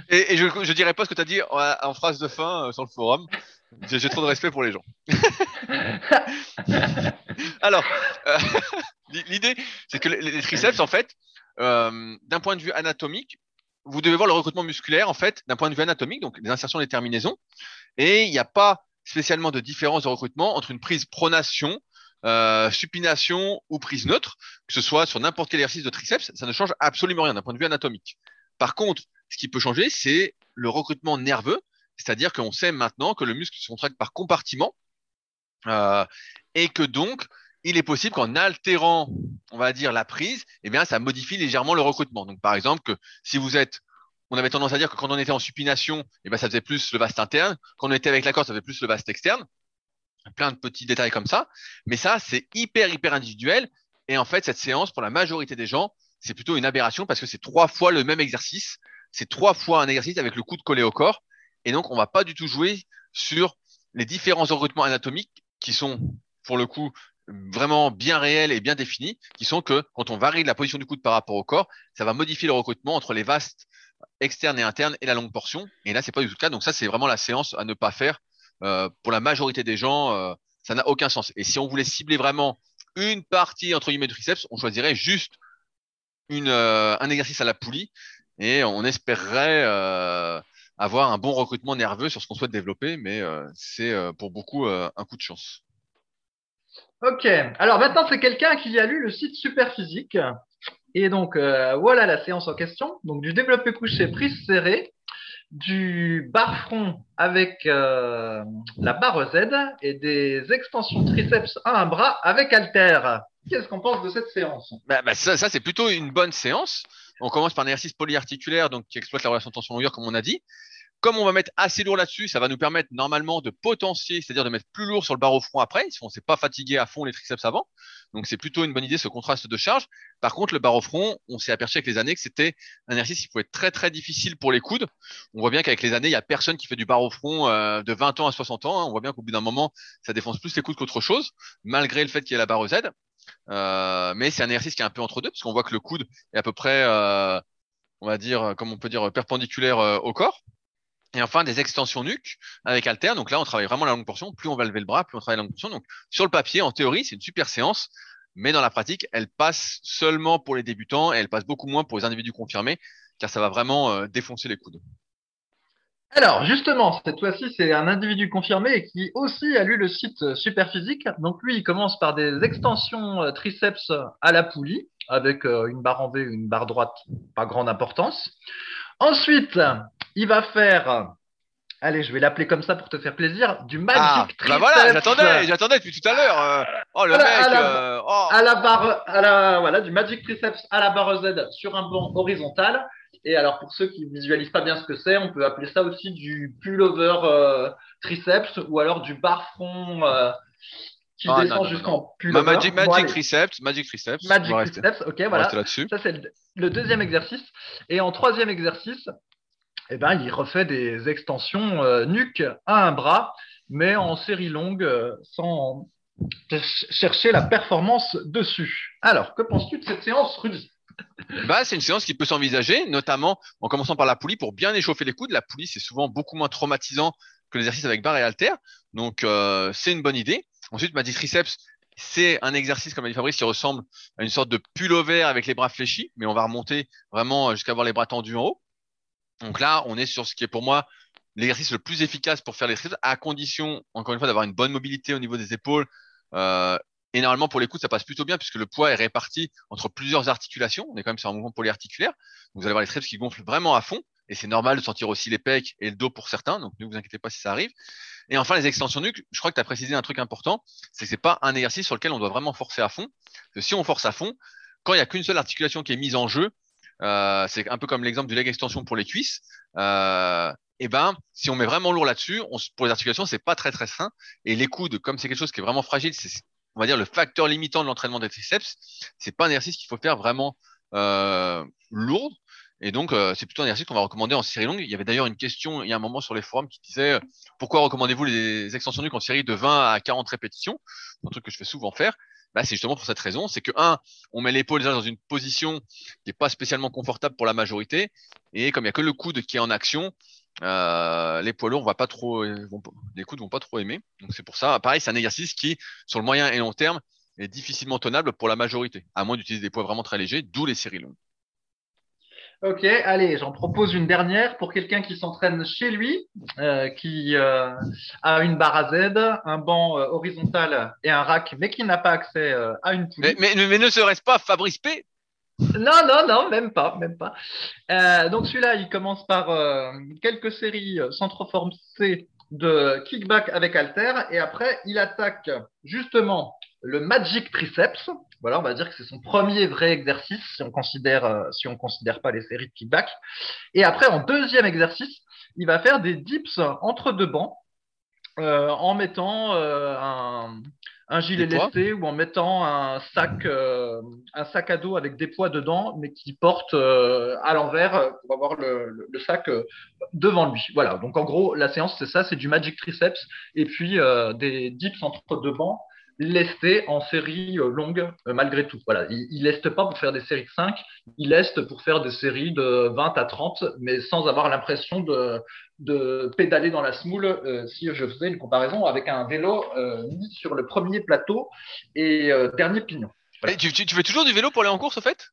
Et, je, je dirais pas ce que tu as dit en, phrase de fin euh, sur le forum. J'ai trop de respect pour les gens. Alors, euh, l'idée, c'est que les triceps, en fait, d'un point de vue anatomique, vous devez voir le recrutement musculaire, en fait, d'un point de vue anatomique, donc les insertions, les terminaisons. Et il n'y a pas spécialement de différence de recrutement entre une prise pronation, euh, supination ou prise neutre, que ce soit sur n'importe quel exercice de triceps, ça ne change absolument rien d'un point de vue anatomique. Par contre, ce qui peut changer, c'est le recrutement nerveux, c'est-à-dire qu'on sait maintenant que le muscle se contracte par compartiment euh, et que donc il est possible qu'en altérant, on va dire, la prise, eh bien, ça modifie légèrement le recrutement. Donc, par exemple, que si vous êtes, on avait tendance à dire que quand on était en supination, eh bien, ça faisait plus le vaste interne. Quand on était avec la corde, ça faisait plus le vaste externe. Plein de petits détails comme ça. Mais ça, c'est hyper, hyper individuel. Et en fait, cette séance, pour la majorité des gens, c'est plutôt une aberration parce que c'est trois fois le même exercice. C'est trois fois un exercice avec le coude collé au corps. Et donc, on va pas du tout jouer sur les différents recrutements anatomiques qui sont, pour le coup, vraiment bien réels et bien définis, qui sont que quand on varie la position du coude par rapport au corps, ça va modifier le recrutement entre les vastes externes et internes et la longue portion. Et là, c'est pas du tout le cas. Donc ça, c'est vraiment la séance à ne pas faire. Euh, pour la majorité des gens, euh, ça n'a aucun sens. Et si on voulait cibler vraiment une partie entre guillemets du triceps, on choisirait juste euh, un exercice à la poulie et on espérerait avoir un bon recrutement nerveux sur ce qu'on souhaite développer, mais c'est pour beaucoup un coup de chance. Ok, alors maintenant c'est quelqu'un qui a lu le site Superphysique. Et donc euh, voilà la séance en question. Donc du développé couché prise serrée, du bar front avec euh, la barre Z et des extensions triceps à un bras avec halter. Qu'est-ce qu'on pense de cette séance? Bah, bah, Ça, ça c'est plutôt une bonne séance. On commence par un exercice polyarticulaire donc qui exploite la relation tension-longueur comme on a dit. Comme on va mettre assez lourd là-dessus, ça va nous permettre normalement de potentier, c'est-à-dire de mettre plus lourd sur le barre au front après, si on ne s'est pas fatigué à fond les triceps avant. Donc c'est plutôt une bonne idée ce contraste de charge. Par contre, le barre au front, on s'est aperçu avec les années que c'était un exercice qui pouvait être très très difficile pour les coudes. On voit bien qu'avec les années, il y a personne qui fait du barre au front euh, de 20 ans à 60 ans. Hein. On voit bien qu'au bout d'un moment, ça défonce plus les coudes qu'autre chose, malgré le fait qu'il y ait la barre Z. Euh, mais c'est un exercice qui est un peu entre deux, parce qu'on voit que le coude est à peu près, euh, on va dire, comme on peut dire, perpendiculaire au corps. Et enfin, des extensions nuque avec alter. Donc là, on travaille vraiment la longue portion. Plus on va lever le bras, plus on travaille la longue portion. Donc sur le papier, en théorie, c'est une super séance. Mais dans la pratique, elle passe seulement pour les débutants et elle passe beaucoup moins pour les individus confirmés, car ça va vraiment euh, défoncer les coudes. Alors, justement, cette fois-ci, c'est un individu confirmé qui aussi a lu le site Superphysique. Donc, lui, il commence par des extensions euh, triceps à la poulie, avec euh, une barre en V, une barre droite, pas grande importance. Ensuite, il va faire, allez, je vais l'appeler comme ça pour te faire plaisir, du magic Ah, triceps. bah voilà, j'attendais, j'attendais depuis tout à l'heure. euh, oh le À mec. à la- euh, oh. à la barre, à la, voilà, du magic triceps à la barre Z sur un banc horizontal. Et alors, pour ceux qui visualisent pas bien ce que c'est, on peut appeler ça aussi du pullover euh, triceps ou alors du bar front euh, qui Ah, descend jusqu'en Ma pullover. magic, Bon, magic triceps, magic triceps. magic triceps, ok, voilà. Ça, c'est le, le deuxième exercice. Et en troisième exercice, eh ben, il refait des extensions euh, nuque à un bras, mais en série longue, euh, sans ch- chercher la performance dessus. Alors, que penses-tu de cette séance, Rudy? Bah, c'est une séance qui peut s'envisager, notamment en commençant par la poulie pour bien échauffer les coudes. La poulie, c'est souvent beaucoup moins traumatisant que l'exercice avec barre et haltère. Donc, euh, c'est une bonne idée. Ensuite, magic triceps, c'est un exercice, comme a dit Fabrice, qui ressemble à une sorte de pullover avec les bras fléchis, mais on va remonter vraiment jusqu'à avoir les bras tendus en haut. Donc là, on est sur ce qui est pour moi l'exercice le plus efficace pour faire les triceps, à condition, encore une fois, d'avoir une bonne mobilité au niveau des épaules. Euh, et normalement, pour les coudes, ça passe plutôt bien puisque le poids est réparti entre plusieurs articulations. On est quand même sur un mouvement polyarticulaire. Donc, vous allez avoir les triceps qui gonflent vraiment à fond. Et c'est normal de sentir aussi les pecs et le dos pour certains. Donc, ne vous inquiétez pas si ça arrive. Et enfin, les extensions nuque, je crois que tu as précisé un truc important, c'est que c'est pas un exercice sur lequel on doit vraiment forcer à fond. Si on force à fond, quand il n'y a qu'une seule articulation qui est mise en jeu, euh, c'est un peu comme l'exemple du leg extension pour les cuisses. Euh, et ben, si on met vraiment lourd là-dessus, pour les articulations, c'est pas très très sain. Et les coudes, comme c'est quelque chose qui est vraiment fragile, c'est on va dire le facteur limitant de l'entraînement des triceps. C'est pas un exercice qu'il faut faire vraiment euh, lourd. Et donc, euh, c'est plutôt un exercice qu'on va recommander en série longue. Il y avait d'ailleurs une question il y a un moment sur les forums qui disait euh, pourquoi recommandez-vous les extensions nuque en série de 20 à 40 répétitions? Un truc que je fais souvent faire. Bah, c'est justement pour cette raison, c'est que un, on met l'épaule déjà dans une position qui n'est pas spécialement confortable pour la majorité, et comme il y a que le coude qui est en action, euh, les poids lourds, va pas trop, les coudes vont pas trop aimer. Donc c'est pour ça, pareil, c'est un exercice qui, sur le moyen et long terme, est difficilement tenable pour la majorité, à moins d'utiliser des poids vraiment très légers, d'où les séries longues. Ok, allez, j'en propose une dernière pour quelqu'un qui s'entraîne chez lui, euh, qui euh, a une barre à Z, un banc euh, horizontal et un rack, mais qui n'a pas accès euh, à une poulie. Mais, mais, mais ne serait-ce pas Fabrice P? Non, non, non, même pas, même pas. Euh, donc celui-là, il commence par euh, quelques séries sans trop forcer de kickback avec halter et après il attaque justement le magic triceps. Voilà, on va dire que c'est son premier vrai exercice si on considère euh, si on considère pas les séries de kickback. Et après en deuxième exercice, il va faire des dips entre deux bancs euh, en mettant euh, un, un gilet lesté ou en mettant un sac, euh, un sac à dos avec des poids dedans, mais qui porte euh, à l'envers pour avoir le, le- le sac devant lui. Voilà. Donc en gros, la séance c'est ça, c'est du magic triceps et puis euh, des dips entre deux bancs lestés en série euh, longue euh, malgré tout. Voilà. Il, il leste pas pour faire des séries de 5, il leste pour faire des séries de 20 à 30, mais sans avoir l'impression de de pédaler dans la smoule euh, si je faisais une comparaison avec un vélo euh, mis sur le premier plateau et euh, dernier pignon. Voilà. Tu, tu, tu fais toujours du vélo pour aller en course, au fait?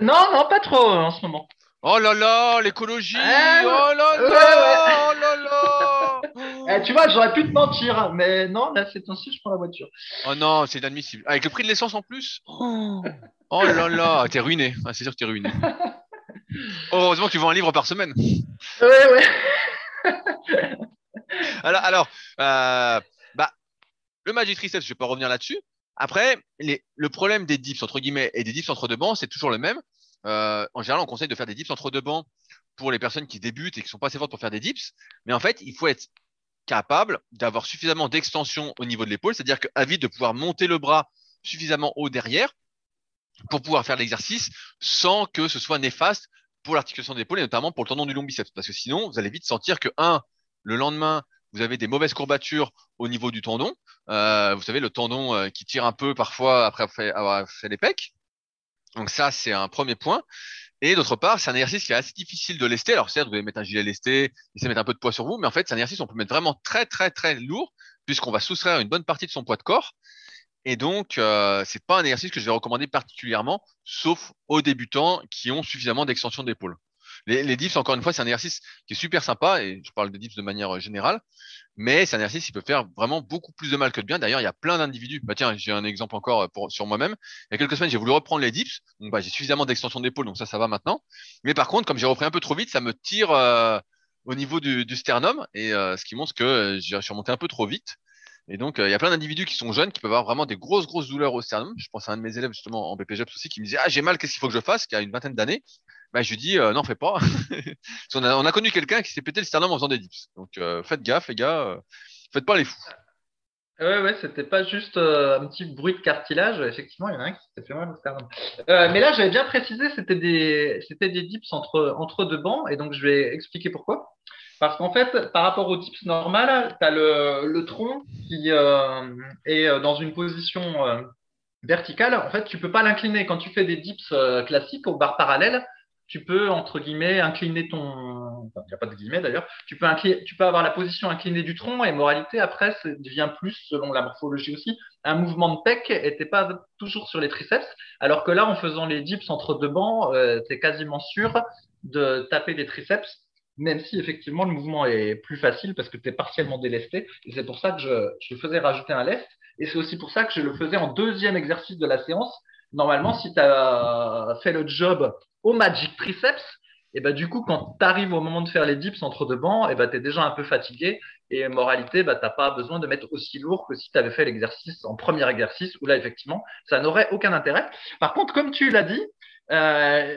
Non, non, pas trop en ce moment. Oh là là, l'écologie Ah. Oh là là Ouais, ouais. Oh là Eh, tu vois, j'aurais pu te mentir, mais non, là, c'est ainsi, je prends la voiture. Oh non, c'est inadmissible. Avec le prix de l'essence en plus Oh, oh là là, t'es ruiné. Ah, c'est sûr que t'es ruiné. Heureusement que tu vends un livre par semaine. Ouais, ouais. Alors, alors euh, bah, le Magic Triceps, je vais pas revenir là-dessus. Après, les, le problème des dips entre guillemets et des dips entre deux bancs, c'est toujours le même. Euh, en général, on conseille de faire des dips entre deux bancs pour les personnes qui débutent et qui sont pas assez fortes pour faire des dips. Mais en fait, il faut être capable d'avoir suffisamment d'extension au niveau de l'épaule, c'est-à-dire qu'à vide de pouvoir monter le bras suffisamment haut derrière pour pouvoir faire l'exercice sans que ce soit néfaste pour l'articulation de l'épaule et notamment pour le tendon du long biceps. Parce que sinon, vous allez vite sentir que, un, le lendemain, vous avez des mauvaises courbatures au niveau du tendon. Euh, vous savez, le tendon euh, qui tire un peu parfois après avoir fait, avoir fait les pecs. Donc ça, c'est un premier point. Et d'autre part, c'est un exercice qui est assez difficile de lester. Alors certes, vous allez mettre un gilet lesté, essayer de mettre un peu de poids sur vous, mais en fait, c'est un exercice où on peut mettre vraiment très très très lourd, puisqu'on va soustraire une bonne partie de son poids de corps. Et donc, euh, c'est pas un exercice que je vais recommander particulièrement, sauf aux débutants qui ont suffisamment d'extension d'épaule. Les, dips, encore une fois, c'est un exercice qui est super sympa et je parle de dips de manière euh, générale, mais c'est un exercice qui peut faire vraiment beaucoup plus de mal que de bien. D'ailleurs, il y a plein d'individus. Bah tiens, j'ai un exemple encore euh, sur moi-même. Il y a quelques semaines, j'ai voulu reprendre les dips, bah, j'ai suffisamment d'extension d'épaule, donc ça, ça va maintenant. Mais par contre, comme j'ai repris un peu trop vite, ça me tire euh, au niveau du, du sternum et ce qui montre que j'ai surmonté un peu trop vite. Et donc, il y a plein d'individus qui sont jeunes, qui peuvent avoir vraiment des grosses, grosses douleurs au sternum. Je pense à un de mes élèves justement en BPGEPS aussi qui me disait Ah, j'ai mal, qu'est-ce qu'il faut que je fasse? qui a une vingtaine d'années. Bah, je lui dis Non, fais pas. on, a, on, a, connu quelqu'un qui s'est pété le sternum en faisant des dips. Donc, euh, faites gaffe, les gars. faites pas les fous. Ouais, ouais, c'était pas juste euh, un petit bruit de cartilage. Effectivement, il y en a un qui s'était fait mal au sternum. Euh, mais là, j'avais bien précisé, c'était des, des dips entre, entre deux bancs. Et donc, je vais expliquer pourquoi. Parce qu'en fait, par rapport au dips normal, tu as le, le, tronc qui euh, est dans une position euh, verticale. En fait, tu peux pas l'incliner. Quand tu fais des dips euh, classiques aux barres parallèles, tu peux, entre guillemets, incliner ton. Enfin, il n'y a pas de guillemets d'ailleurs. Tu peux, tu peux avoir la position inclinée du tronc et moralité, après, ça devient plus, selon la morphologie aussi, un mouvement de pec et tu pas toujours sur les triceps. Alors que là, en faisant les dips entre deux bancs, tu es quasiment sûr de taper les triceps même si effectivement le mouvement est plus facile parce que tu es partiellement délesté. Et c'est pour ça que je, je faisais rajouter un lest. Et c'est aussi pour ça que je le faisais en deuxième exercice de la séance. Normalement, si tu as fait le job au Magic Triceps, et ben du coup, quand tu arrives au moment de faire les dips entre deux bancs, et ben tu es déjà un peu fatigué. Et moralité, bah, tu n'as pas besoin de mettre aussi lourd que si tu avais fait l'exercice en premier exercice, où là, effectivement, ça n'aurait aucun intérêt. Par contre, comme tu l'as dit, euh,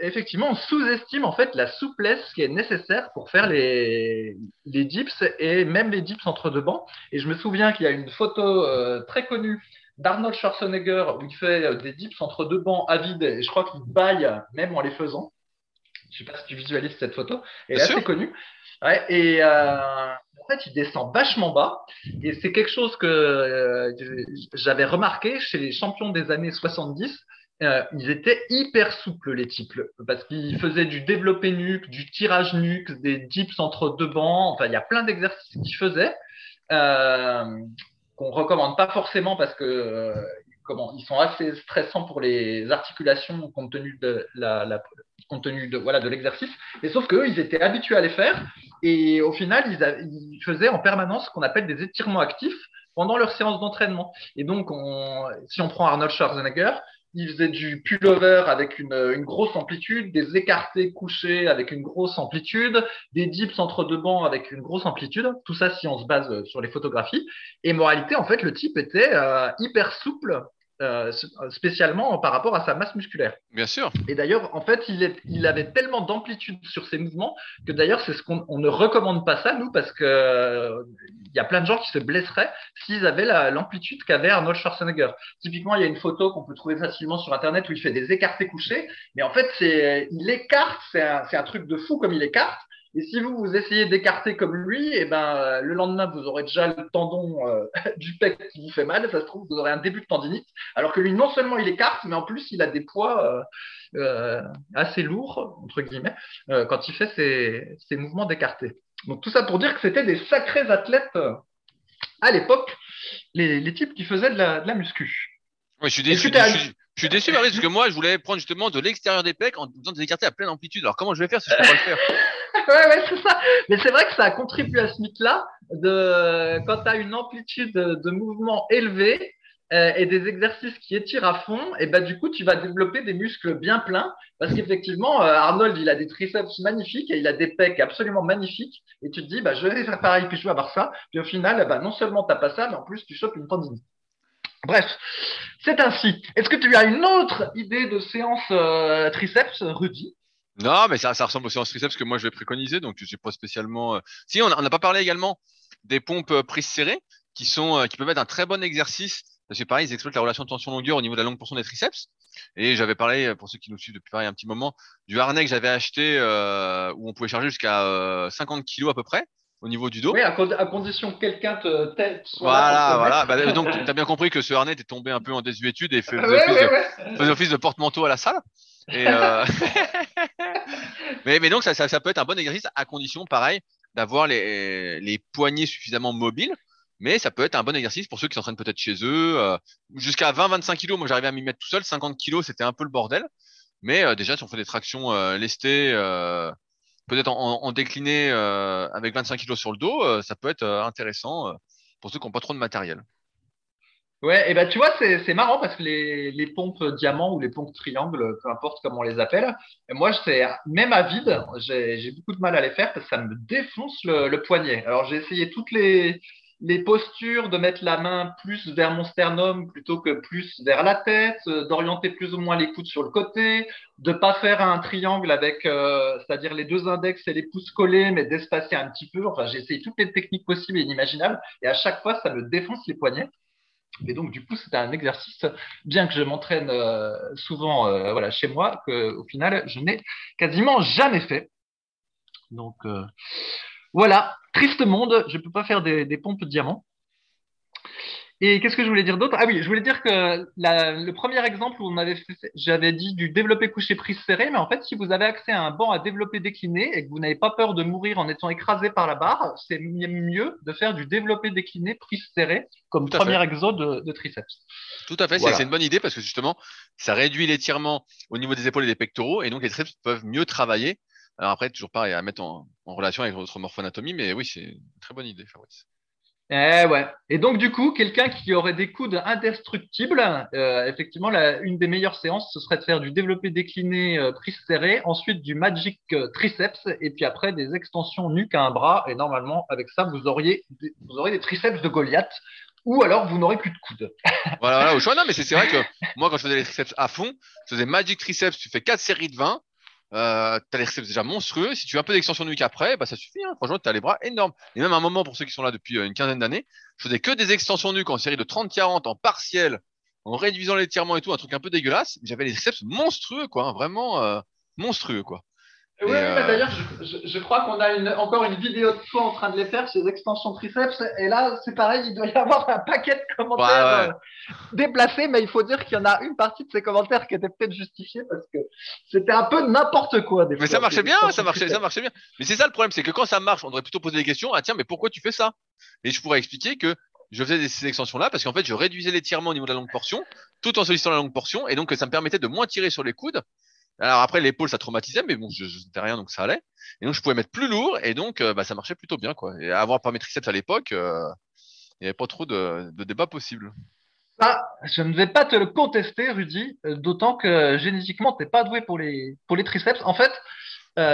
effectivement, on sous-estime en fait la souplesse qui est nécessaire pour faire les, les dips et même les dips entre deux bancs. Et je me souviens qu'il y a une photo euh, très connue d'Arnold Schwarzenegger où il fait euh, des dips entre deux bancs à vide et je crois qu'il baille même en les faisant. Je sais pas si tu visualises cette photo. Et là, c'est connu. Ouais, et euh, en fait, il descend vachement bas. Et c'est quelque chose que euh, j'avais remarqué chez les champions des années 70 euh, ils étaient hyper souples les types parce qu'ils faisaient du développé nuque, du tirage nuque, des dips entre deux bancs. Enfin, il y a plein d'exercices qu'ils faisaient euh, qu'on recommande pas forcément parce que euh, comment ils sont assez stressants pour les articulations compte tenu de la, la de voilà de l'exercice. Et sauf qu'eux, ils étaient habitués à les faire et au final, ils, ils faisaient en permanence ce qu'on appelle des étirements actifs pendant leur séance d'entraînement. Et donc, on, si on prend Arnold Schwarzenegger, il faisait du pullover avec une, une, grosse amplitude, des écartés couchés avec une grosse amplitude, des dips entre deux bancs avec une grosse amplitude. Tout ça si on se base sur les photographies. Et moralité, en fait, le type était euh, hyper souple euh, spécialement par rapport à sa masse musculaire. Bien sûr. Et d'ailleurs, en fait, il, est, il avait tellement d'amplitude sur ses mouvements que d'ailleurs, c'est ce qu'on on ne recommande pas ça, nous, parce que euh, il y a plein de gens qui se blesseraient s'ils avaient l'amplitude qu'avait Arnold Schwarzenegger. Typiquement, il y a une photo qu'on peut trouver facilement sur Internet où il fait des écartés couchés, mais en fait, c'est, il écarte, c'est un, un truc de fou comme il écarte, et si vous, vous essayez d'écarter comme lui, et eh ben, euh, le lendemain, vous aurez déjà le tendon euh, du pec qui vous fait mal. Ça se trouve, vous aurez un début de tendinite. Alors que lui, non seulement il écarte, mais en plus, il a des poids euh, assez lourds, entre guillemets, quand il fait ses, ses mouvements d'écarté. Donc, tout ça pour dire que c'était des sacrés athlètes à l'époque, les, les, types qui faisaient de la, de la muscu. Je suis déçu. Je, je suis déçu, Marie, parce que moi, je voulais prendre justement de l'extérieur des pecs en faisant des écartés à pleine amplitude. Alors, comment je vais faire si je ne peux pas le faire? Ouais, ouais, c'est ça. Mais c'est vrai que ça a contribué à ce mythe-là. De, quand tu as une amplitude de mouvement élevée euh, et des exercices qui étirent à fond, et ben du coup, tu vas développer des muscles bien pleins. Parce qu'effectivement, euh, Arnold, il a des triceps magnifiques et il a des pecs absolument magnifiques. Et tu te dis, bah, je vais faire pareil, puis je vais avoir ça. Puis au final, bah, non seulement tu n'as pas ça, mais en plus, tu chopes une tendinite. Bref, c'est ainsi. Est-ce que tu as une autre idée de séance euh, triceps, Rudy? Non, mais ça, ça, ressemble aux séances triceps que moi je vais préconiser, donc je suis pas spécialement. Euh, si, on n'a pas parlé également des pompes euh, prises serrées, qui sont, qui peuvent être un très bon exercice. C'est pareil, ils exploitent la relation tension-longueur au niveau de la longue portion des triceps. Et j'avais parlé, pour ceux qui nous suivent depuis pareil un petit moment, du harnais que j'avais acheté où on pouvait charger jusqu'à 50 kg à peu près au niveau du dos. Oui, à, condition que quelqu'un te tête. Voilà, voilà. Bah, donc, tu as bien compris que ce harnais est tombé un peu en désuétude et faisait, office, de, faisait office de porte-manteau à la salle. Euh... mais, mais donc, ça, ça, ça, peut être un bon exercice à condition, pareil, d'avoir les, les poignets suffisamment mobiles. Mais ça peut être un bon exercice pour ceux qui s'entraînent peut-être chez eux. Euh, Jusqu'à 20-25 kilos, moi j'arrivais à m'y mettre tout seul. 50 kilos, c'était un peu le bordel. Mais déjà, si on fait des tractions lestées, peut-être en, décliné avec 25 kg sur le dos, ça peut être intéressant pour ceux qui n'ont pas trop de matériel. Ouais, et ben tu vois, c'est marrant parce que les, les pompes diamants ou les pompes triangles, peu importe comment on les appelle, moi, c'est même à vide, j'ai beaucoup de mal à les faire parce que ça me défonce le, le poignet. Alors, j'ai essayé toutes les, les postures de mettre la main plus vers mon sternum plutôt que plus vers la tête, d'orienter plus ou moins les coudes sur le côté, de pas faire un triangle avec, euh, c'est-à-dire les deux index et les pouces collés, mais d'espacer un petit peu. Enfin, j'ai essayé toutes les techniques possibles et inimaginables, et à chaque fois, ça me défonce les poignets. Et donc, du coup, c'était un exercice, bien que je m'entraîne euh, souvent euh, voilà, chez moi, que, au final, je n'ai quasiment jamais fait. Donc, euh, voilà, triste monde, je ne peux pas faire des, des pompes diamants. Et qu'est-ce que je voulais dire d'autre? Ah oui, je voulais dire que le premier exemple où on avait j'avais dit du développé couché prise serré, mais en fait, si vous avez accès à un banc à développer décliné et que vous n'avez pas peur de mourir en étant écrasé par la barre, c'est mieux de faire du développé décliné prise serrée comme premier exo de, triceps. Tout à fait, c'est une bonne idée parce que justement, ça réduit l'étirement au niveau des épaules et des pectoraux et donc les triceps peuvent mieux travailler. Alors après, toujours pareil à mettre en, en relation avec votre morphoanatomie, mais oui, c'est une très bonne idée, Fabrice. Eh ouais. Et donc du coup, quelqu'un qui aurait des coudes indestructibles, euh, effectivement, la, une des meilleures séances, ce serait de faire du développé décliné euh, prise serrée, ensuite du magic euh, triceps, et puis après des extensions nuque à un bras. Et normalement, avec ça, vous auriez vous aurez des triceps de Goliath. Ou alors vous n'aurez plus de coudes. voilà, voilà, au choix. Non, mais c'est vrai que moi, quand je faisais les triceps à fond, je faisais Magic Triceps, tu fais quatre séries de 20, euh, t'as les triceps déjà monstrueux. Si tu as un peu d'extension de nuque après, bah ça suffit. Hein. Franchement, t'as les bras énormes. Et même à un moment, pour ceux qui sont là depuis euh, une quinzaine d'années, je faisais que des extensions nuque en série de 30-40, en partiel, en réduisant l'étirement et tout, un truc un peu dégueulasse. J'avais les triceps monstrueux, quoi. Hein. vraiment euh, monstrueux, quoi. Oui, euh, d'ailleurs, je, crois qu'on a une, encore une vidéo de toi en train de les faire, ces extensions triceps. Et là, c'est pareil, il doit y avoir un paquet de commentaires euh, déplacés, mais il faut dire qu'il y en a une partie de ces commentaires qui était peut-être justifiée parce que c'était un peu n'importe quoi. mais ça marchait bien, ça marchait, ça marchait bien. Mais c'est ça le problème, c'est que quand ça marche, on devrait plutôt poser des questions. Ah tiens, mais pourquoi tu fais ça? Et je pourrais expliquer que je faisais ces extensions-là parce qu'en fait, je réduisais l'étirement au niveau de la longue portion, tout en sollicitant la longue portion, et donc ça me permettait de moins tirer sur les coudes alors après, l'épaule, ça traumatisait, mais bon, je n'étais rien, donc ça allait. Et donc, je pouvais mettre plus lourd, et donc, euh, bah, ça marchait plutôt bien, quoi. Et avoir pas mes triceps à l'époque, euh, il n'y avait pas trop de, de débat possible. Ah, je ne vais pas te le contester, Rudy, euh, d'autant que génétiquement, tu n'es pas doué pour les, pour les triceps. En fait,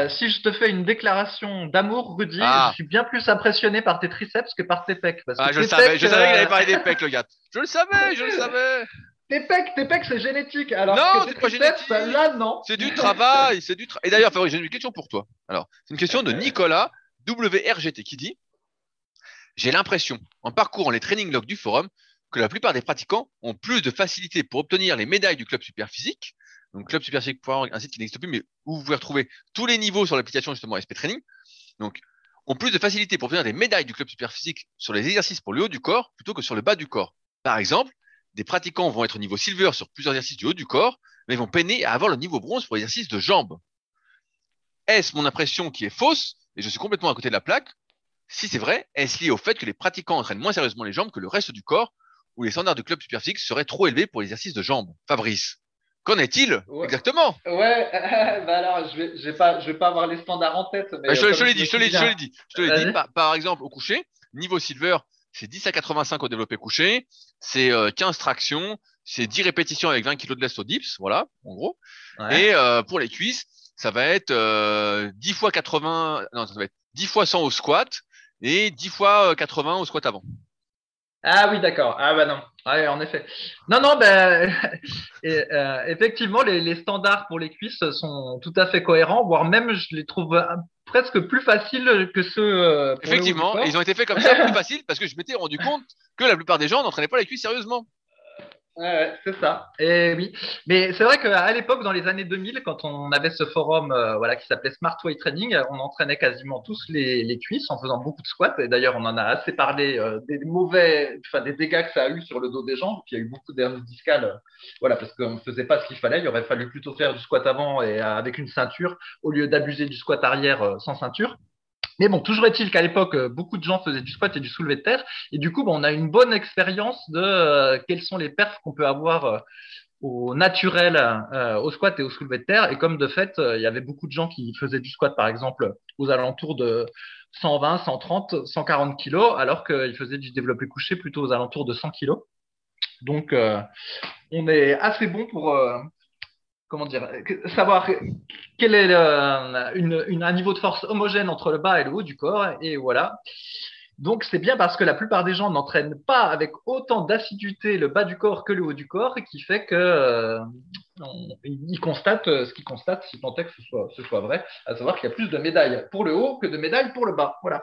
si je te fais une déclaration d'amour, Rudy, ah. je suis bien plus impressionné par tes triceps que par tes pecs. ah, je, savais, je savais qu'il avait parlé des pecs, le gars. Je le savais, je le savais. Tes pecs, tes pecs, c'est génétique. Alors non, c'est pas génétique. Là, non. C'est du travail, c'est du travail. Et d'ailleurs, j'ai une question pour toi. Alors, c'est une question de Nicolas WRGT qui dit J'ai l'impression, en parcourant les training logs du forum, que la plupart des pratiquants ont plus de facilité pour obtenir les médailles du club Superphysique. Donc, clubsuperphysique.org, un site qui n'existe plus, mais où vous pouvez retrouver tous les niveaux sur l'application justement SP Training. Donc, ont plus de facilité pour obtenir des médailles du club Superphysique sur les exercices pour le haut du corps plutôt que sur le bas du corps. Par exemple, des pratiquants vont être au niveau silver sur plusieurs exercices du haut du corps, mais vont peiner à avoir le niveau bronze pour l'exercice de jambes. Est-ce mon impression qui est fausse et je suis complètement à côté de la plaque? Si c'est vrai, est-ce lié au fait que les pratiquants entraînent moins sérieusement les jambes que le reste du corps ou les standards du club superphysique seraient trop élevés pour l'exercice de jambes? Fabrice Qu'en est-il exactement? Ouais, bah alors je vais, vais pas, je vais pas avoir les standards en tête. Mais je, l'ai dit, je te l'ai dit, je l'ai dit, je te l'ai dit. Par, par, exemple, au coucher, niveau silver, c'est 10 à 85 au développé couché, c'est 15 euh, tractions, c'est 10 répétitions avec 20 kg de lest au dips, voilà, en gros. Et euh, pour les cuisses, ça va être euh, 10 fois 80, non, ça va être 10 fois 100 au squat et 10 fois 80 euh, au squat avant. Ah oui, d'accord. Ah bah non. Ouais, en effet. Non, non, ben, euh, effectivement, les, les, standards pour les cuisses sont tout à fait cohérents, voire même je les trouve presque plus faciles que ceux. Euh, effectivement, ils ont été faits comme ça plus faciles parce que je m'étais rendu compte que la plupart des gens n'entraînaient pas les cuisses sérieusement. Ouais, c'est ça. Et oui. Mais c'est vrai qu'à l'époque, dans les années 2000, quand on avait ce forum euh, voilà, qui s'appelait Smart Way Training, on entraînait quasiment tous les, cuisses en faisant beaucoup de squats. Et d'ailleurs, on en a assez parlé euh, des mauvais, enfin des dégâts que ça a eu sur le dos des jambes. Puis il y a eu beaucoup d'hernies discales. Euh, voilà, parce qu'on ne faisait pas ce qu'il fallait. Il aurait fallu plutôt faire du squat avant et avec une ceinture au lieu d'abuser du squat arrière sans ceinture. Mais bon, toujours est-il qu'à l'époque, euh, beaucoup de gens faisaient du squat et du soulevé de terre. Et du coup, bon, on a une bonne expérience de euh, quels sont les perfs qu'on peut avoir euh, au naturel euh, au squat et au soulevé de terre. Et comme de fait, il y avait beaucoup de gens qui faisaient du squat, par exemple, aux alentours de 120, 130, 140 kilos, alors qu'ils faisaient du développé couché plutôt aux alentours de 100 kilos. Donc, on est assez bon pour comment dire, savoir quel est une, un niveau de force homogène entre le bas et le haut du corps. Et voilà. Donc c'est bien parce que la plupart des gens n'entraînent pas avec autant d'assiduité le bas du corps que le haut du corps, qui fait que euh, constatent ce qu'ils constatent, si tant est que ce soit, vrai, à savoir qu'il y a plus de médailles pour le haut que de médailles pour le bas. Voilà.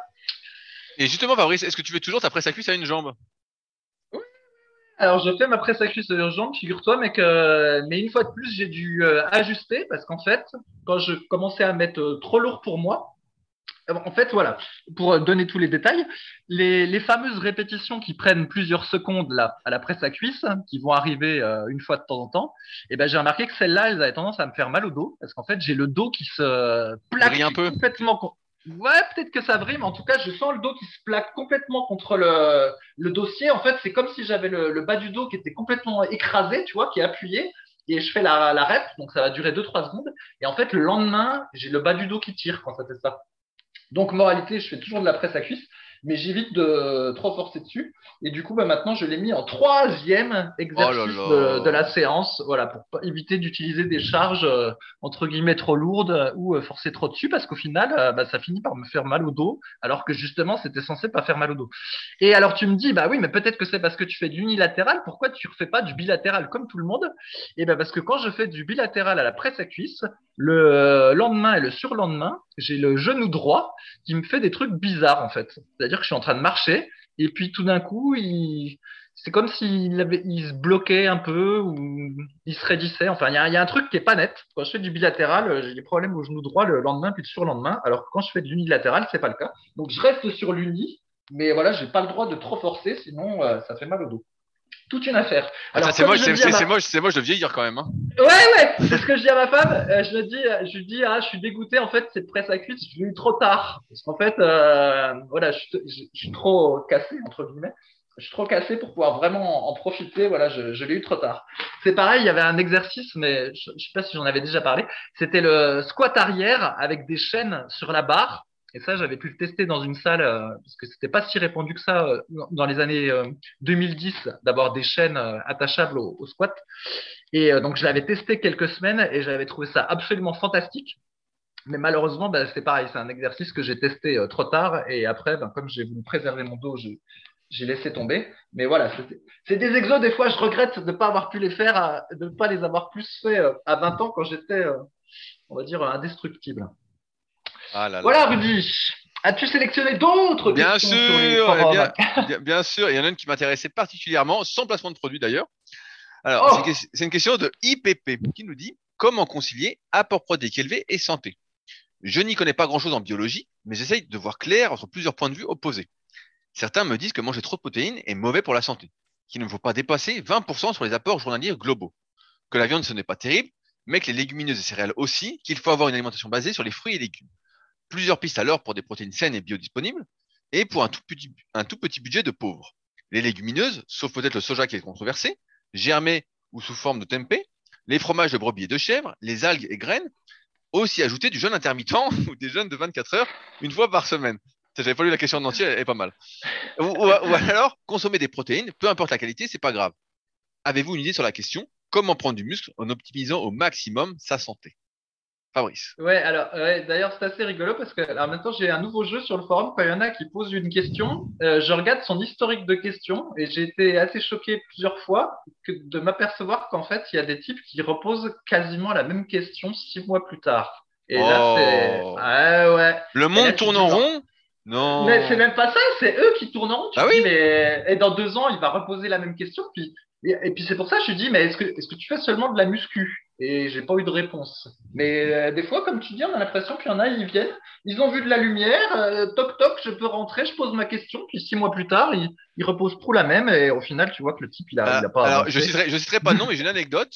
Et justement, Fabrice, est-ce que tu fais toujours ta presse à cuisse à une jambe? Alors, je fais ma presse à cuisse sur jambe, figure-toi, mais que, mais une fois de plus, j'ai dû euh, ajuster parce qu'en fait, quand je commençais à mettre euh, trop lourd pour moi, euh, en fait, voilà, pour donner tous les détails, les, les fameuses répétitions qui prennent plusieurs secondes là, à la presse à cuisse, qui vont arriver une fois de temps en temps, et eh ben, j'ai remarqué que celles-là, elles avaient tendance à me faire mal au dos, parce qu'en fait, j'ai le dos qui se plaque un peu. complètement, Ouais, peut-être que ça brille, mais en tout cas, je sens le dos qui se plaque complètement contre le, le dossier. En fait, c'est comme si j'avais le, le, bas du dos qui était complètement écrasé, tu vois, qui est appuyé. Et je fais la, la rep, donc ça va durer 2-3 secondes. Et en fait, le lendemain, j'ai le bas du dos qui tire quand ça fait ça. Donc, moralité, je fais toujours de la presse à cuisse mais j'évite de trop forcer dessus. Et du coup, bah, maintenant, je l'ai mis en troisième exercice oh de, la séance, voilà, pour éviter d'utiliser des charges euh, entre guillemets trop lourdes ou euh, forcer trop dessus, parce qu'au final, euh, bah, ça finit par me faire mal au dos, alors que justement, c'était censé pas faire mal au dos. Et alors, tu me dis, bah oui, mais peut-être que c'est parce que tu fais du unilatéral. Pourquoi tu refais pas du bilatéral comme tout le monde? Et ben parce que quand je fais du bilatéral à la presse à cuisse, le lendemain et le surlendemain, j'ai le genou droit qui me fait des trucs bizarres en fait. C'est-à-dire que je suis en train de marcher et puis tout d'un coup, il... c'est comme s'il avait... il se bloquait un peu ou il se raidissait. Enfin, il y a, y a, un truc qui est pas net. Quand je fais du bilatéral, j'ai des problèmes au genou droit le lendemain puis le surlendemain, alors que quand je fais de l'unilatéral, c'est pas le cas. Donc je reste sur l'uni, mais voilà, j'ai pas le droit de trop forcer, sinon euh, ça fait mal au dos toute une affaire. Ah, Alors, c'est moche, c'est moche, c'est moche de vieillir quand même. Hein. Ouais, ouais, c'est ce que je dis à ma femme. Euh, je lui dis, je lui dis, ah, je suis dégoûté. En fait, cette presse à cuisse, je l'ai eu trop tard. Parce qu'en fait, euh, voilà, je, je, suis trop cassé entre guillemets. Je suis trop cassé pour pouvoir vraiment en profiter. Voilà, je, je l'ai eu trop tard. C'est pareil, il y avait un exercice, mais je, je sais pas si j'en avais déjà parlé. C'était le squat arrière avec des chaînes sur la barre et ça, j'avais pu le tester dans une salle, euh, parce que c'était pas si répandu que ça euh, dans les années 2010 euh, d'avoir des chaînes attachables au, squat. Et donc, je l'avais testé quelques semaines et j'avais trouvé ça absolument fantastique. Mais malheureusement, ben, c'est pareil, c'est un exercice que j'ai testé trop tard. Et après, ben, comme j'ai voulu préserver mon dos, j'ai laissé tomber. Mais voilà, c'est des exos, des fois, je regrette de ne pas avoir pu les faire, de ne pas les avoir plus fait à 20 ans quand j'étais, on va dire, indestructible. Ah voilà, Rudy. As-tu sélectionné d'autres Bien sûr, bien, bien, sûr. Il y en a une qui m'intéressait particulièrement, sans placement de produit d'ailleurs. Alors, oh. c'est une question de IPP qui nous dit comment concilier apport protéique élevé et santé? Je n'y connais pas grand-chose en biologie, mais j'essaye de voir clair sur plusieurs points de vue opposés. Certains me disent que manger trop de protéines est mauvais pour la santé, qu'il ne faut pas dépasser 20% sur les apports journaliers globaux, que la viande ce n'est pas terrible, mais que les légumineuses et céréales aussi, qu'il faut avoir une alimentation basée sur les fruits et légumes plusieurs pistes alors pour des protéines saines et biodisponibles, et pour un tout petit, budget de pauvres. Les légumineuses, sauf peut-être le soja qui est controversé, germées ou sous forme de tempeh, les fromages de brebis et de chèvre, les algues et graines, aussi ajouter du jeûne intermittent ou des jeûnes de 24 heures une fois par semaine. J'avais pas lu la question en entier, elle est pas mal. Ou, alors, consommer des protéines, peu importe la qualité, c'est pas grave. Avez-vous une idée sur la question? Comment prendre du muscle en optimisant au maximum sa santé? Fabrice. Ouais, alors d'ailleurs c'est assez rigolo parce que alors maintenant j'ai un nouveau jeu sur le forum quand il y en a qui posent une question, euh, je regarde son historique de questions et j'ai été assez choqué plusieurs fois que de m'apercevoir qu'en fait il y a des types qui reposent quasiment la même question six mois plus tard. Et là c'est oh. ouais. Le monde tourne en rond? Non. Mais c'est même pas ça, c'est eux qui tournent en rond. ah oui. mais et dans deux ans il va reposer la même question puis et, puis c'est pour ça que je dis mais est-ce que est-ce que tu fais seulement de la muscu? Et j'ai pas eu de réponse. Mais euh, des fois, comme tu dis, on a l'impression qu'il y en a, ils viennent, ils ont vu de la lumière, euh, toc toc, je peux rentrer, je pose ma question, puis six mois plus tard, ils, ils reposent trop la même, et au final, tu vois que le type, il a, il a pas. Alors, je citerai, je citerai pas de nom, mais j'ai une anecdote.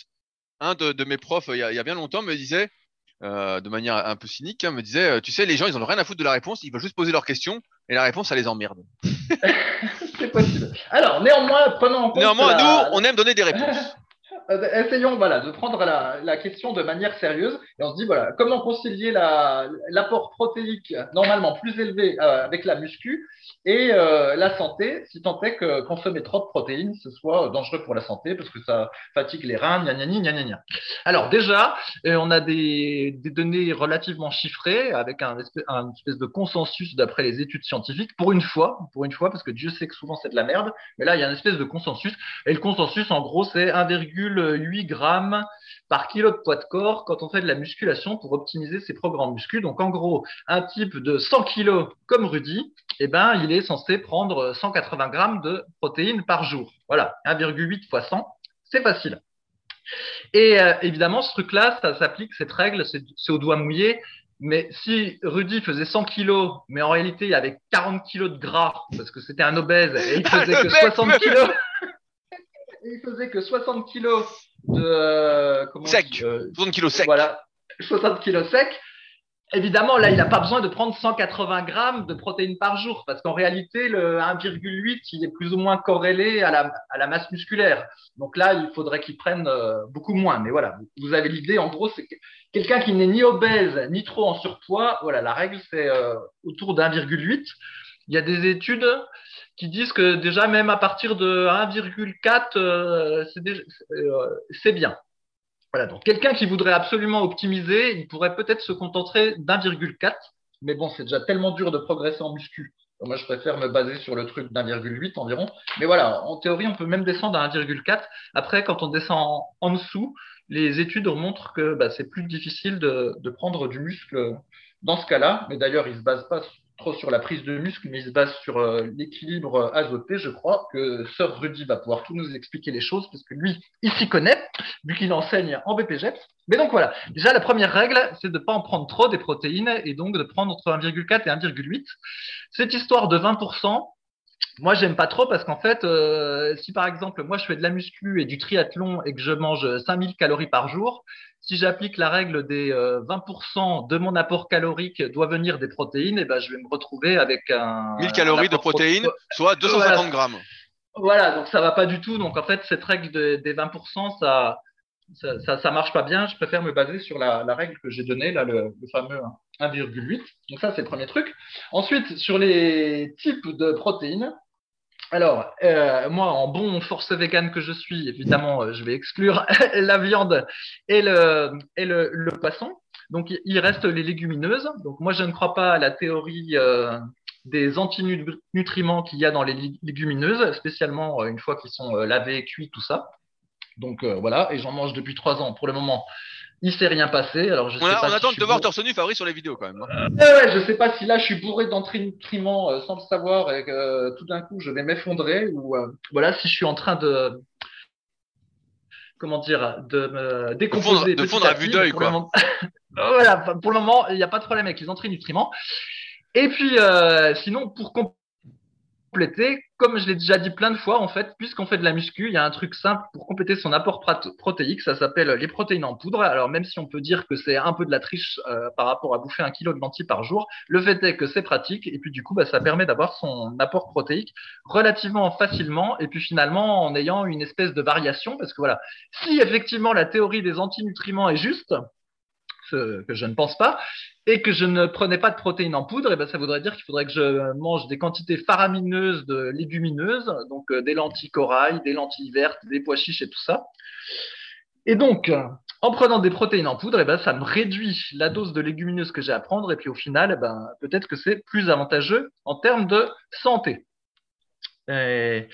Un de, de mes profs, il y, a, il y, a, bien longtemps, me disait, euh, de manière un peu cynique, hein, me disait, tu sais, les gens, ils ont rien à foutre de la réponse, ils veulent juste poser leur question, et la réponse, ça les emmerde. C'est possible. Alors, néanmoins, prenons en compte. Néanmoins, nous, on aime donner des réponses. euh, essayons voilà, de prendre la, la, question de manière sérieuse et on se dit voilà, comment concilier l'apport protéique normalement plus élevé euh, avec la muscu et euh, la santé, si tant est que consommer trop de protéines, ce soit dangereux pour la santé parce que ça fatigue les reins, gna gna gna gna gna. Alors déjà, on a des, des, données relativement chiffrées avec un espèce, de consensus d'après les études scientifiques pour une fois, pour une fois parce que Dieu sait que souvent c'est de la merde, mais là il y a une espèce de consensus et le consensus en gros c'est 1,8 grammes par kilo de poids de corps quand on fait de la musculation pour optimiser ses programmes muscu. Donc en gros, un type de 100 kilos comme Rudy, eh ben, il est censé prendre 180 grammes de protéines par jour. Voilà, 1,8 fois 100, c'est facile. Et euh, évidemment, ce truc-là, ça s'applique, cette règle, c'est au doigt mouillé. Mais si Rudy faisait 100 kilos, mais en réalité, il avait 40 kilos de gras, parce que c'était un obèse, et il faisait que 60 kilos, il faisait que 60 kilos de euh, comment sec, 60 euh, kilos sec. Voilà, 60 kilos sec. Évidemment, là, il n'a pas besoin de prendre 180 grammes de protéines par jour, parce qu'en réalité, le 1,8, il est plus ou moins corrélé à la, à la masse musculaire. Donc là, il faudrait qu'il prenne euh, beaucoup moins. Mais voilà, vous avez l'idée. En gros, c'est quelqu'un qui n'est ni obèse ni trop en surpoids. Voilà, la règle, c'est autour d'1,8. Il y a des études qui disent que déjà même à partir de 1,4, euh, euh, c'est bien. Voilà, donc quelqu'un qui voudrait absolument optimiser, il pourrait peut-être se contenter d'1,4, mais bon, c'est déjà tellement dur de progresser en muscu. moi, je préfère me baser sur le truc d'1,8 environ. Mais voilà, en théorie, on peut même descendre à 1,4. Après, quand on descend en, dessous, les études montrent que bah, c'est plus difficile de, de, prendre du muscle dans ce cas-là. Mais d'ailleurs, ils ne se basent pas trop sur la prise de muscle, mais il se base sur euh, l'équilibre azoté. Je crois que Sir Rudy va pouvoir tout nous expliquer les choses, parce que lui, il s'y connaît, vu qu'il enseigne en BPG. Mais donc voilà, déjà la première règle, c'est de ne pas en prendre trop des protéines, et donc de prendre entre 1,4 et 1,8. Cette histoire de 20%, moi, j'aime pas trop parce qu'en fait, euh, si par exemple, moi, je fais de la muscu et du triathlon et que je mange 5000 calories par jour, si j'applique la règle des 20% euh, de mon apport calorique doit venir des protéines, et eh ben, je vais me retrouver avec un. 1000 calories de protéines, soit 250 grammes. Voilà, donc ça va pas du tout. Donc en fait, cette règle des 20%, ça, ça, ça, marche pas bien. Je préfère me baser sur la, la règle que j'ai donnée, là, le, le fameux 1,8. Donc ça, c'est le premier truc. Ensuite, sur les types de protéines, alors, euh, moi, en bon force vegan que je suis, évidemment, euh, je vais exclure la viande et le, et le, le, poisson. Donc, il reste les légumineuses. Donc, moi, je ne crois pas à la théorie euh, des antinutriments qu'il y a dans les légumineuses, spécialement euh, une fois qu'ils sont euh, lavés, cuits, tout ça. Donc, voilà, et j'en mange depuis trois ans. Pour le moment, il s'est rien passé. Alors je on, sais pas on attend de te voir torse nu, Fabrice, sur les vidéos quand même. Hein. ouais, je sais pas si là je suis bourré d'entraînement euh, sans le savoir et que euh, tout d'un coup je vais m'effondrer ou euh, voilà si je suis en train de comment dire de me décomposer de fondre, à, vue d'œil quoi. voilà, pour le moment il n'y a pas de problème avec les nutriments. Et puis sinon pour compléter, comme je l'ai déjà dit plein de fois, en fait, puisqu'on fait de la muscu, il y a un truc simple pour compléter son apport protéique, ça s'appelle les protéines en poudre. Alors même si on peut dire que c'est un peu de la triche euh, par rapport à bouffer un kilo de lentilles par jour, le fait est que c'est pratique et puis du coup, bah, ça permet d'avoir son apport protéique relativement facilement et puis finalement en ayant une espèce de variation, parce que voilà, si effectivement la théorie des antinutriments est juste, que je ne pense pas, et que je ne prenais pas de protéines en poudre, et eh ben ça voudrait dire qu'il faudrait que je mange des quantités faramineuses de légumineuses, donc euh, des lentilles corail, des lentilles vertes, des pois chiches et tout ça. Et donc, en prenant des protéines en poudre, et eh ben ça me réduit la dose de légumineuses que j'ai à prendre, et puis au final, eh ben, peut-être que c'est plus avantageux en termes de santé. Et,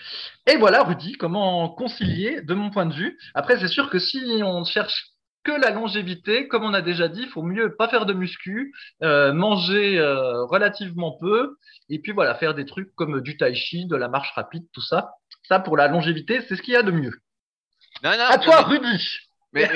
et, voilà, Rudy, comment concilier de mon point de vue. Après, c'est sûr que si on cherche que la longévité, comme on a déjà dit, il faut mieux pas faire de muscu, euh, manger euh, relativement peu, et puis voilà, faire des trucs comme du tai chi, de la marche rapide, tout ça. Ça, pour la longévité, c'est ce qu'il y a de mieux. Non, non, à toi, Rudy. Mais,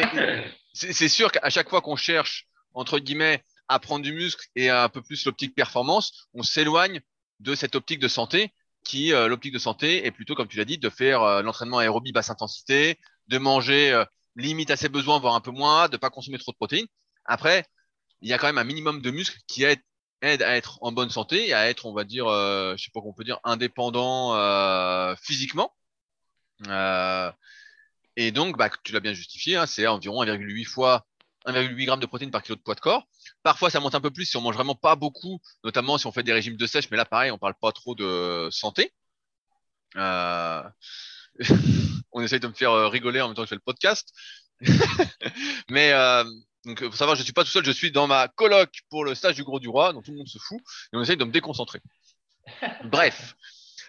c'est sûr qu'à chaque fois qu'on cherche entre guillemets à prendre du muscle et un peu plus l'optique performance, on s'éloigne de cette optique de santé qui, euh, l'optique de santé est plutôt, comme tu l'as dit, de faire l'entraînement aérobie basse intensité, de manger limite à ses besoins, voire un peu moins, de pas consommer trop de protéines. Après, il y a quand même un minimum de muscles qui aide, aide à être en bonne santé et à être, on va dire, euh, je sais pas qu'on peut dire, indépendant euh, physiquement. Euh, Et donc, bah, tu l'as bien justifié, hein, c'est environ 1,8 fois 1,8 g de protéines par kilo de poids de corps. Parfois, ça monte un peu plus si on mange vraiment pas beaucoup, notamment si on fait des régimes de sèche. Mais là, pareil, on parle pas trop de santé. Euh... on essaye de me faire euh, rigoler en même temps que je fais le podcast. mais euh, donc, faut savoir, je suis pas tout seul, je suis dans ma coloc pour le stage du Gros du Roi, donc tout le monde se fout, et on essaye de me déconcentrer. Bref.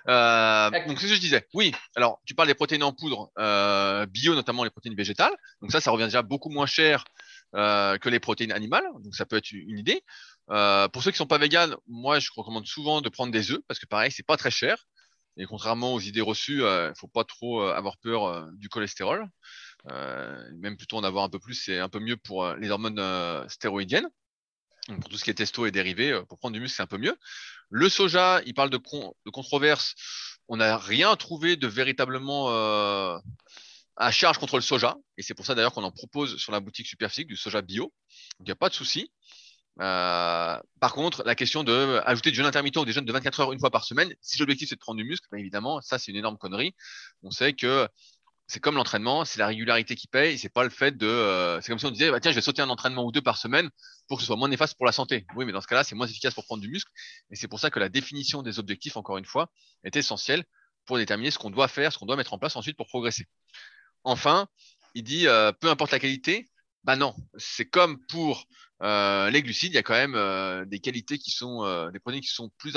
Euh, donc, ce que je disais. Oui, alors, tu parles des protéines en poudre euh, bio, notamment les protéines végétales. Donc, ça, ça revient déjà beaucoup moins cher euh, que les protéines animales. Donc, ça peut être une idée. Pour ceux qui sont pas véganes, moi, je recommande souvent de prendre des œufs parce que, pareil, c'est pas très cher. Et contrairement aux idées reçues, il euh, faut pas trop euh, avoir peur euh, du cholestérol. même plutôt en avoir un peu plus, c'est un peu mieux pour les hormones stéroïdiennes. Pour tout ce qui est testo et dérivé, pour prendre du muscle, c'est un peu mieux. Le soja, il parle de, controverse. On n'a rien trouvé de véritablement à charge contre le soja. Et c'est pour ça d'ailleurs qu'on en propose sur la boutique Superphysique du soja bio. Il n'y a pas de souci. Euh, par contre, la question de ajouter du jeûne intermittent ou des jeûnes de 24 heures une fois par semaine, si l'objectif c'est de prendre du muscle, bien évidemment, ça c'est une énorme connerie. On sait que c'est comme l'entraînement, c'est la régularité qui paye, c'est pas le fait de. Euh, c'est comme si on disait, bah, tiens, je vais sauter un entraînement ou deux par semaine pour que ce soit moins néfaste pour la santé. Oui, mais dans ce cas-là, c'est moins efficace pour prendre du muscle. Et c'est pour ça que la définition des objectifs, encore une fois, est essentielle pour déterminer ce qu'on doit faire, ce qu'on doit mettre en place ensuite pour progresser. Enfin, il dit, euh, peu importe la qualité, bah non, c'est comme pour euh, les glucides, il y a quand même euh, des qualités qui sont euh, des protéines qui sont plus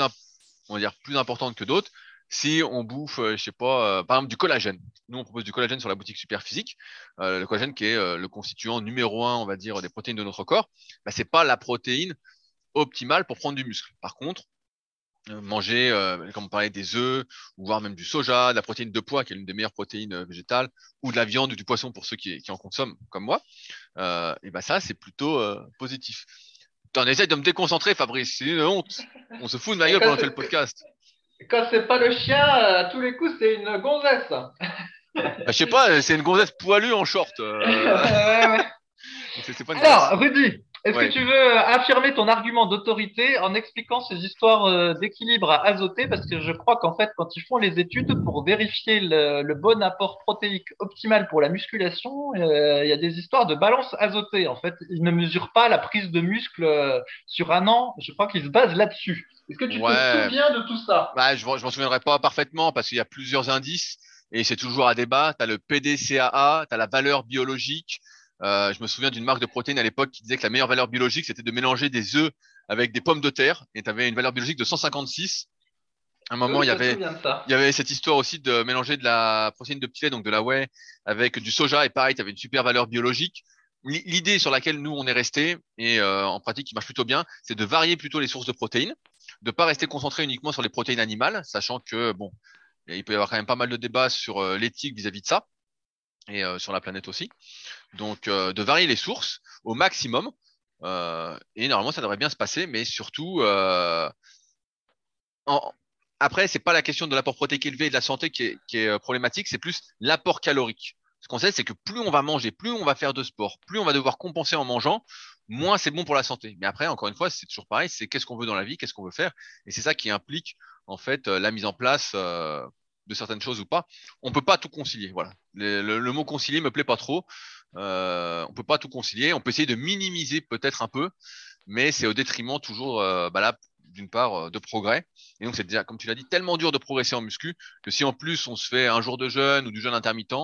on va dire plus importantes que d'autres. Si on bouffe, je sais pas, par exemple du collagène. Nous, on propose du collagène sur la boutique Superphysique. le collagène qui est le constituant numéro un, on va dire, des protéines de notre corps. Bah, c'est pas la protéine optimale pour prendre du muscle. Par contre, euh, manger, euh, comme on parlait, des œufs, ou voire même du soja, de la protéine de poids, qui est l'une des meilleures protéines euh, végétales, ou de la viande ou du poisson pour ceux qui, qui en consomment, comme moi, euh, et ben ça, c'est plutôt euh, positif. T'en essayes de me déconcentrer, Fabrice, c'est une honte. On se fout de ma gueule pendant que le podcast. Quand c'est pas le chien, à tous les coups, c'est une gonzesse. Bah, je sais pas, c'est une gonzesse poilue en short. ouais, ouais. Alors, Rudy, est-ce que tu veux euh, affirmer ton argument d'autorité en expliquant ces histoires euh, d'équilibre azoté Parce que je crois qu'en fait, quand ils font les études pour vérifier le, bon apport protéique optimal pour la musculation, euh, il y a des histoires de balance azotée. En fait, ils ne mesurent pas la prise de muscle sur un an. Je crois qu'ils se basent là-dessus. Est-ce que tu te souviens de tout ça? Bah, Je ne m'en souviendrai pas parfaitement parce qu'il y a plusieurs indices et c'est toujours à débat. Tu as le PDCAA, tu as la valeur biologique. Euh, je me souviens d'une marque de protéines à l'époque qui disait que la meilleure valeur biologique, c'était de mélanger des œufs avec des pommes de terre. Et tu avais une valeur biologique de 156. À un moment, il, y avait, il y avait cette histoire aussi de mélanger de la protéine de petit lait, donc de la whey, avec du soja. Et pareil, tu avais une super valeur biologique. L'idée sur laquelle nous, on est resté, et euh, en pratique, qui marche plutôt bien, c'est de varier plutôt les sources de protéines, de pas rester concentré uniquement sur les protéines animales, sachant que, bon, il peut y avoir quand même pas mal de débats sur euh, l'éthique vis-à-vis de ça et euh, sur la planète aussi. Donc, euh, de varier les sources au maximum. Euh, et normalement, ça devrait bien se passer, mais surtout, en... après, c'est pas la question de l'apport protéique élevé et de la santé qui est, problématique, c'est plus l'apport calorique. Ce qu'on sait, c'est que plus on va manger, plus on va faire de sport, plus on va devoir compenser en mangeant, moins c'est bon pour la santé. Mais après, encore une fois, c'est toujours pareil, c'est qu'est-ce qu'on veut dans la vie, qu'est-ce qu'on veut faire, et c'est ça qui implique en fait la mise en place de certaines choses ou pas. On peut pas tout concilier. Voilà. Le, mot concilier me plaît pas trop. Euh, on peut pas tout concilier. On peut essayer de minimiser peut-être un peu, mais c'est au détriment toujours, euh, bah d'une part, euh, de progrès. Et donc c'est déjà, comme tu l'as dit, tellement dur de progresser en muscu que si en plus on se fait un jour de jeûne ou du jeûne intermittent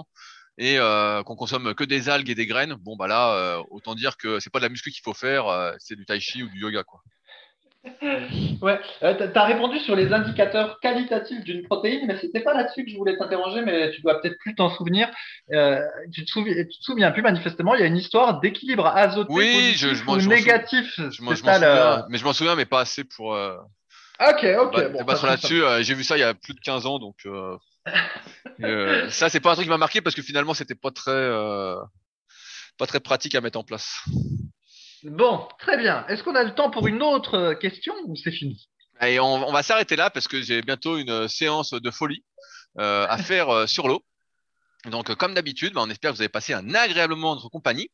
et qu'on consomme que des algues et des graines, bon bah là, autant dire que c'est pas de la muscu qu'il faut faire, c'est du tai chi ou du yoga quoi. Ouais, euh, tu as répondu sur les indicateurs qualitatifs d'une protéine, mais c'était pas là-dessus que je voulais t'interroger, mais tu dois peut-être plus t'en souvenir. Euh, tu, te tu te souviens plus manifestement, il y a une histoire d'équilibre azoté oui, je, je, ou négatif. Je, m'en souviens, mais je m'en souviens, mais pas assez pour. Euh, ok, ok. Bah, bon, là-dessus. Euh, J'ai vu ça il y a plus de 15 ans, donc euh, ça c'est pas un truc qui m'a marqué parce que finalement c'était pas très pas très pratique à mettre en place. Bon, très bien. Est-ce qu'on a le temps pour une autre euh, question ou c'est fini? Et on, va s'arrêter là parce que j'ai bientôt une euh, séance de folie euh, à faire sur l'eau. Donc, comme d'habitude, bah, on espère que vous avez passé un agréable moment entre compagnie.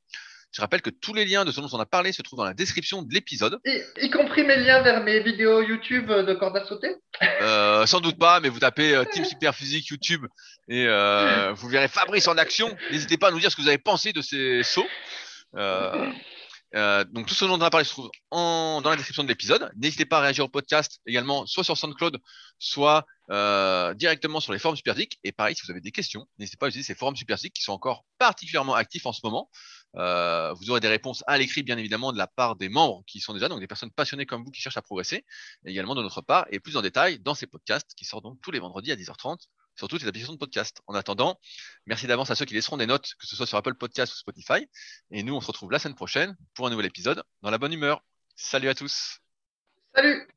Je rappelle que tous les liens de ce dont on a parlé se trouvent dans la description de l'épisode. Y, compris mes liens vers mes vidéos YouTube de corde à sauter euh, Sans doute pas, mais vous tapez euh, Team Super Physique YouTube et euh, vous verrez Fabrice en action. N'hésitez pas à nous dire ce que vous avez pensé de ces sauts. Donc tout ce dont on a parlé se trouve dans la description de l'épisode. N'hésitez pas à réagir au podcast également, soit sur SoundCloud, soit directement sur les forums Superphysique. Et pareil, si vous avez des questions, n'hésitez pas à utiliser ces forums Superphysique qui sont encore particulièrement actifs en ce moment. Euh, vous aurez des réponses à l'écrit, bien évidemment, de la part des membres qui sont déjà, donc des personnes passionnées comme vous qui cherchent à progresser, également de notre part, et plus en détail dans ces podcasts qui sortent donc tous les vendredis à 10h30 sur toutes les applications de podcast. En attendant, merci d'avance à ceux qui laisseront des notes, que ce soit sur Apple Podcast ou Spotify. Et nous, on se retrouve la semaine prochaine pour un nouvel épisode dans la bonne humeur. Salut à tous. Salut